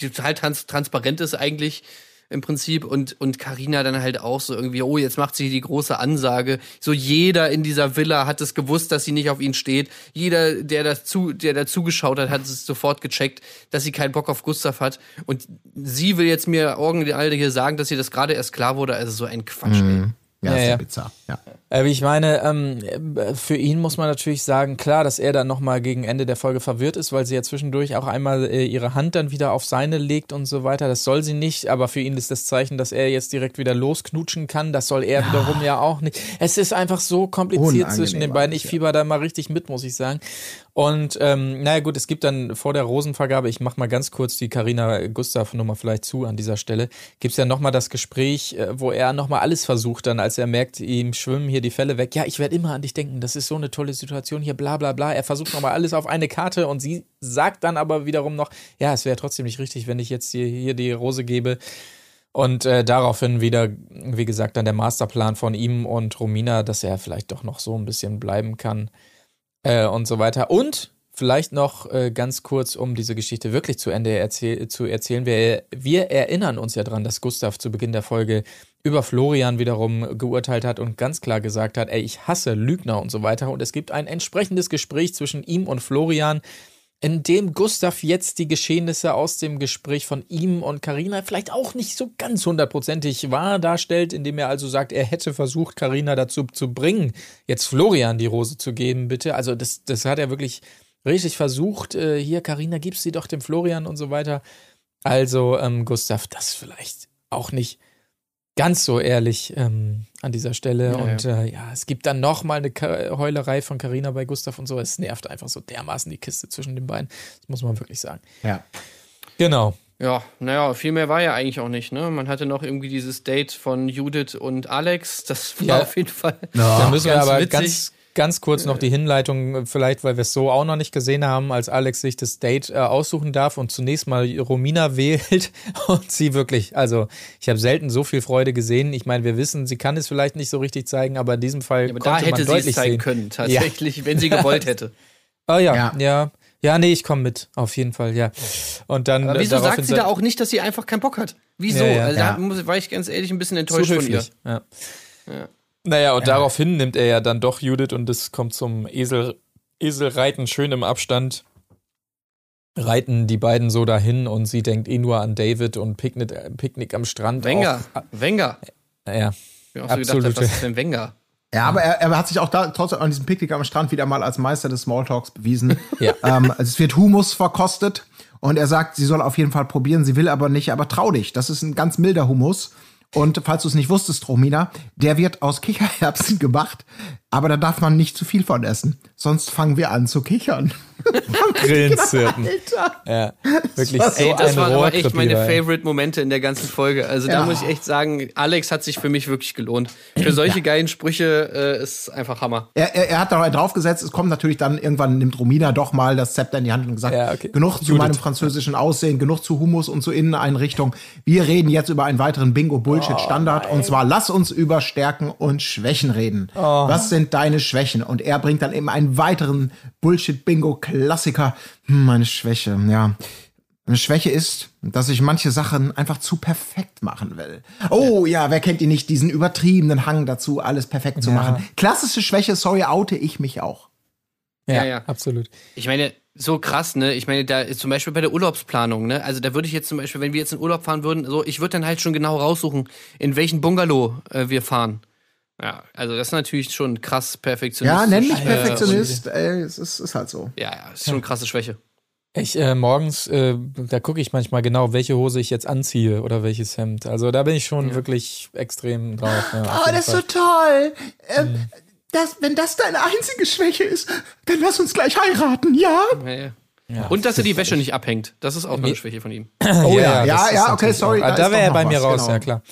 die total trans transparent ist eigentlich im Prinzip und und Karina dann halt auch so irgendwie oh jetzt macht sie die große Ansage. So jeder in dieser Villa hat es gewusst dass sie nicht auf ihn steht. Jeder der dazu der dazu geschaut hat hat es sofort gecheckt dass sie keinen Bock auf Gustav hat. Und sie will jetzt mir original hier sagen dass sie das gerade erst klar wurde. Also so ein Quatsch ey. Ja, Ja, ja. ja bizarr. Ja. Äh, wie ich meine, ähm, äh, für ihn muss man natürlich sagen, klar, dass er dann nochmal gegen Ende der Folge verwirrt ist, weil sie ja zwischendurch auch einmal äh, ihre Hand dann wieder auf seine legt und so weiter. Das soll sie nicht, aber für ihn ist das Zeichen, dass er jetzt direkt wieder losknutschen kann. Das soll er wiederum ja auch nicht. Es ist einfach so kompliziert Unangenehm zwischen den beiden. Ich ja. fieber da mal richtig mit, muss ich sagen. Und ähm, naja gut, es gibt dann vor der Rosenvergabe, ich mach mal ganz kurz die Karina Gustav Nummer vielleicht zu an dieser Stelle, gibt's ja nochmal das Gespräch, äh, wo er nochmal alles versucht dann, als er merkt, ihm schwimmen hier die Fälle weg. Ja, ich werde immer an dich denken, das ist so eine tolle Situation hier, bla bla bla. Er versucht nochmal alles auf eine Karte und sie sagt dann aber wiederum noch, ja, es wäre trotzdem nicht richtig, wenn ich jetzt hier, hier die Rose gebe. Und äh, daraufhin wieder, wie gesagt, dann der Masterplan von ihm und Romina, dass er vielleicht doch noch so ein bisschen bleiben kann äh, und so weiter. Und vielleicht noch äh, ganz kurz, um diese Geschichte wirklich zu Ende erzähl zu erzählen. Wir, wir erinnern uns ja dran, dass Gustav zu Beginn der Folge über Florian wiederum geurteilt hat und ganz klar gesagt hat, ey, ich hasse Lügner und so weiter. Und es gibt ein entsprechendes Gespräch zwischen ihm und Florian, in dem Gustav jetzt die Geschehnisse aus dem Gespräch von ihm und Karina vielleicht auch nicht so ganz hundertprozentig wahr darstellt, indem er also sagt, er hätte versucht, Karina dazu zu bringen, jetzt Florian die Rose zu geben, bitte. Also das, das hat er wirklich richtig versucht. Äh, hier, Karina, gibst sie doch dem Florian und so weiter. Also, ähm, Gustav, das vielleicht auch nicht ganz so ehrlich ähm, an dieser Stelle. Ja, und äh, ja, es gibt dann noch mal eine Ka Heulerei von Karina bei Gustav und so. Es nervt einfach so dermaßen die Kiste zwischen den beiden. Das muss man wirklich sagen. ja. Genau. Ja, naja, viel mehr war ja eigentlich auch nicht, ne? Man hatte noch irgendwie dieses Date von Judith und Alex. Das war Ja. auf jeden Fall. *laughs* Dann müssen wir aber witzig. ganz, ganz kurz noch die Hinleitung, äh, vielleicht, weil wir es so auch noch nicht gesehen haben, als Alex sich das Date äh, aussuchen darf und zunächst mal Romina *laughs* wählt und sie wirklich, also ich habe selten so viel Freude gesehen. Ich meine, wir wissen, sie kann es vielleicht nicht so richtig zeigen, aber in diesem Fall Ja, aber da konnte man hätte sie deutlich es zeigen sehen. können, tatsächlich, wenn sie gewollt hätte. Oh *laughs* ja, Ja. ja. Ja, nee, ich komme mit, auf jeden Fall, ja. Und dann Aber äh, wieso sagt sie da auch nicht, dass sie einfach keinen Bock hat? Wieso? Ja, ja. also Ja. da war ich ganz ehrlich ein bisschen zu enttäuscht von ihr. höflich. Ja. Naja, und daraufhin nimmt er ja dann doch Judith und es kommt zum Esel, Eselreiten schön im Abstand. Reiten die beiden so dahin und sie denkt eh nur an David und Picknick, äh, Picknick am Strand. Wenger. Auch, Wenger. ja, auch so gedacht, Absolute. was ist denn Wenger? Ja, aber er, er hat sich auch da trotzdem an diesem Picknick am Strand wieder mal als Meister des Smalltalks bewiesen. *laughs* Ja. Ähm, also es wird Humus verkostet und er sagt, sie soll auf jeden Fall probieren, sie will aber nicht, aber trau dich. Das ist ein ganz milder Humus. Und falls du es nicht wusstest, Romina, der wird aus Kichererbsen *laughs* gemacht, aber da darf man nicht zu viel von essen. Sonst fangen wir an zu kichern. *laughs* Grillenzirpen. Alter. Ja, wirklich Das so Ey, das ein waren aber echt meine. Favorite-Momente in der ganzen Folge. Also da Ja. muss ich echt sagen, Alex hat sich für mich wirklich gelohnt. Für solche geilen Sprüche äh, ist einfach Hammer. Er, er, er hat da draufgesetzt, es kommt natürlich dann, irgendwann nimmt Romina doch mal das Zepter in die Hand und gesagt, Ja, okay. genug zu Judith. meinem französischen Aussehen, genug zu Humus und zu Inneneinrichtung. Wir reden jetzt über einen weiteren Bingo-Bullshit-Standard und zwar lass uns über Stärken und Schwächen reden. Was sind deine Schwächen? Und er bringt dann eben einen weiteren Bullshit-Bingo-Klassiker. Hm, meine Schwäche, ja. Eine Schwäche ist, dass ich manche Sachen einfach zu perfekt machen will. Oh ja, wer kennt ihn nicht, diesen übertriebenen Hang dazu, alles perfekt zu Ja. machen. Klassische Schwäche, sorry, oute ich mich auch. Ja, Ja, ja. absolut. Ich meine, so krass, ne? Ich meine, da ist zum Beispiel bei der Urlaubsplanung, ne? Also da würde ich jetzt zum Beispiel, wenn wir jetzt in Urlaub fahren würden, so, ich würde dann halt schon genau raussuchen, in welchen Bungalow äh, wir fahren. Ja, also das ist natürlich schon krass perfektionistisch. Ja, nenn mich äh, Perfektionist, ey, es ist, ist halt so. Ja, ja, ist schon eine krasse Schwäche. Ich äh, morgens, äh, da gucke ich manchmal genau, welche Hose ich jetzt anziehe oder welches Hemd. Also da bin ich schon wirklich extrem drauf. Ja, Oh, das ist so toll. Ähm, das, wenn das deine einzige Schwäche ist, dann lass uns gleich heiraten, ja? Ja, ja. Und dass er die Wäsche nicht abhängt. Das ist auch eine Schwäche von ihm. *clears throat* Oh ja, ja, ja, okay, sorry. Ah, da da wäre er bei mir raus, genau. ja klar.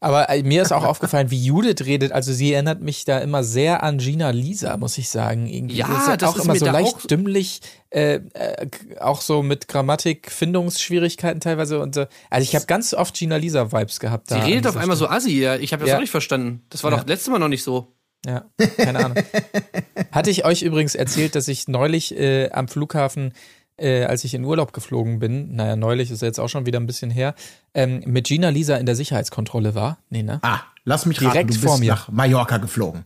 Aber äh, mir ist auch aufgefallen, wie Judith redet. Also sie erinnert mich da immer sehr an Gina Lisa, muss ich sagen. Irgendwie. Ja, Sie ist das auch ist immer so leicht auch- dümmlich, äh, äh, auch so mit Grammatik, Findungsschwierigkeiten teilweise und so. Also ich habe ganz oft Gina Lisa Vibes gehabt. Sie redet auf einmal so assi, ja. Ich habe das Ja. auch nicht verstanden. Das war Ja. doch letztes Mal noch nicht so. Ja, keine Ahnung. *laughs* Hatte ich euch übrigens erzählt, dass ich neulich äh, am Flughafen, äh, als ich in Urlaub geflogen bin, naja, neulich ist jetzt auch schon wieder ein bisschen her, ähm, mit Gina Lisa in der Sicherheitskontrolle war. Nee, ne? Ah, lass mich raten, Direkt du vor bist mir. nach Mallorca geflogen.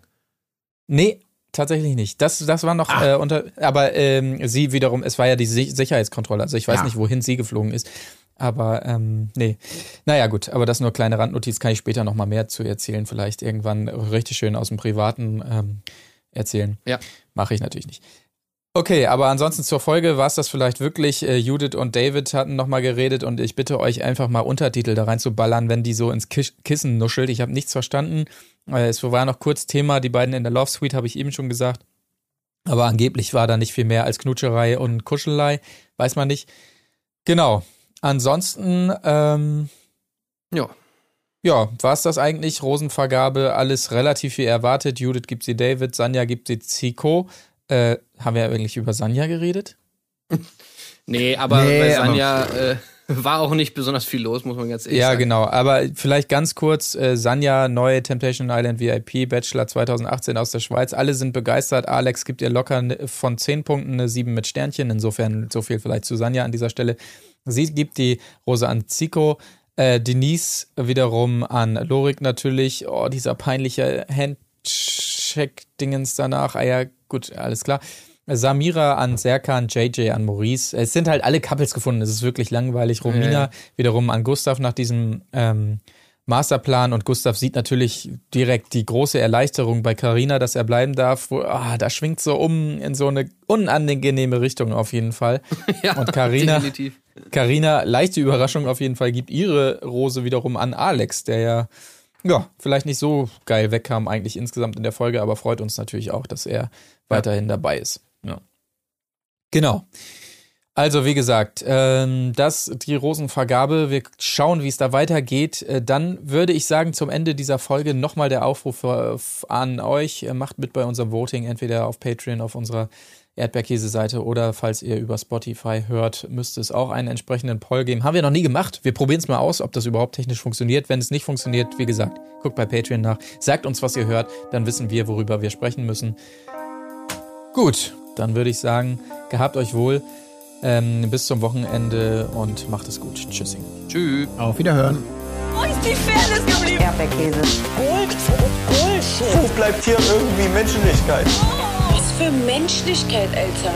Nee, tatsächlich nicht. Das, das war noch Ah. äh, unter, aber ähm, sie wiederum, es war ja die Si- Sicherheitskontrolle, also ich weiß Ja. nicht, wohin sie geflogen ist. Aber ähm, nee. Naja, gut, aber das nur kleine Randnotiz, kann ich später nochmal mehr zu erzählen. Vielleicht irgendwann richtig schön aus dem Privaten ähm, erzählen. Ja. Mache ich natürlich nicht. Okay, aber ansonsten zur Folge war es das vielleicht wirklich. Äh, Judith und David hatten nochmal geredet und ich bitte euch einfach mal Untertitel da rein zu ballern, wenn die so ins Kisch Kissen nuschelt. Ich habe nichts verstanden. Äh, es war noch kurz Thema, die beiden in der Love Suite, habe ich eben schon gesagt. Aber angeblich war da nicht viel mehr als Knutscherei und Kuschelei. Weiß man nicht. Genau. Ansonsten, ähm, Ja. ja, war es das eigentlich? Rosenvergabe, alles relativ wie erwartet. Judith gibt sie David, Sanja gibt sie Zico. Äh, haben wir eigentlich über Sanja geredet? Nee, aber Nee, bei aber- Sanja äh, war auch nicht besonders viel los, muss man ganz ehrlich Ja, sagen. genau. Aber vielleicht ganz kurz, äh, Sanja, neue Temptation Island VIP, Bachelor 2018 aus der Schweiz. Alle sind begeistert. Alex gibt ihr locker von 10 Punkten eine 7 mit Sternchen. Insofern so viel vielleicht zu Sanja an dieser Stelle. Sie gibt die Rose an Zico. Äh, Denise wiederum an Lorik natürlich. Oh, dieser peinliche Handcheck-Dingens danach. Ah ja, gut, alles klar. Samira an Serkan, JJ an Maurice. Es sind halt alle Couples gefunden. Es ist wirklich langweilig. Romina Ja. wiederum an Gustav nach diesem ähm, Masterplan und Gustav sieht natürlich direkt die große Erleichterung bei Carina, dass er bleiben darf. Wo, ah, da schwingt so um in so eine unangenehme Richtung auf jeden Fall. *laughs* Ja, Und Carina, definitiv. Carina, leichte Überraschung auf jeden Fall, gibt ihre Rose wiederum an Alex, der ja, ja, vielleicht nicht so geil wegkam eigentlich insgesamt in der Folge, aber freut uns natürlich auch, dass er weiterhin dabei ist. Ja. Genau. Also, wie gesagt, ähm, das die Rosenvergabe. Wir schauen, wie es da weitergeht. Äh, dann würde ich sagen, zum Ende dieser Folge nochmal der Aufruf äh, an euch. Äh, Macht mit bei unserem Voting, entweder auf Patreon, auf unserer Erdbeerkäse-Seite oder falls ihr über Spotify hört, müsste es auch einen entsprechenden Poll geben. Haben wir noch nie gemacht. Wir probieren es mal aus, ob das überhaupt technisch funktioniert. Wenn es nicht funktioniert, wie gesagt, guckt bei Patreon nach. Sagt uns, was ihr hört, dann wissen wir, worüber wir sprechen müssen. Gut, dann würde ich sagen, gehabt euch wohl. Ähm, bis zum Wochenende und macht es gut. Tschüssing. Tschüss. Auf Wiederhören. Wo ist die Fairness geblieben? Erdbeerkäse. Gold, Bullshit. Wo bleibt hier irgendwie Menschlichkeit? Was für Menschlichkeit, Alter.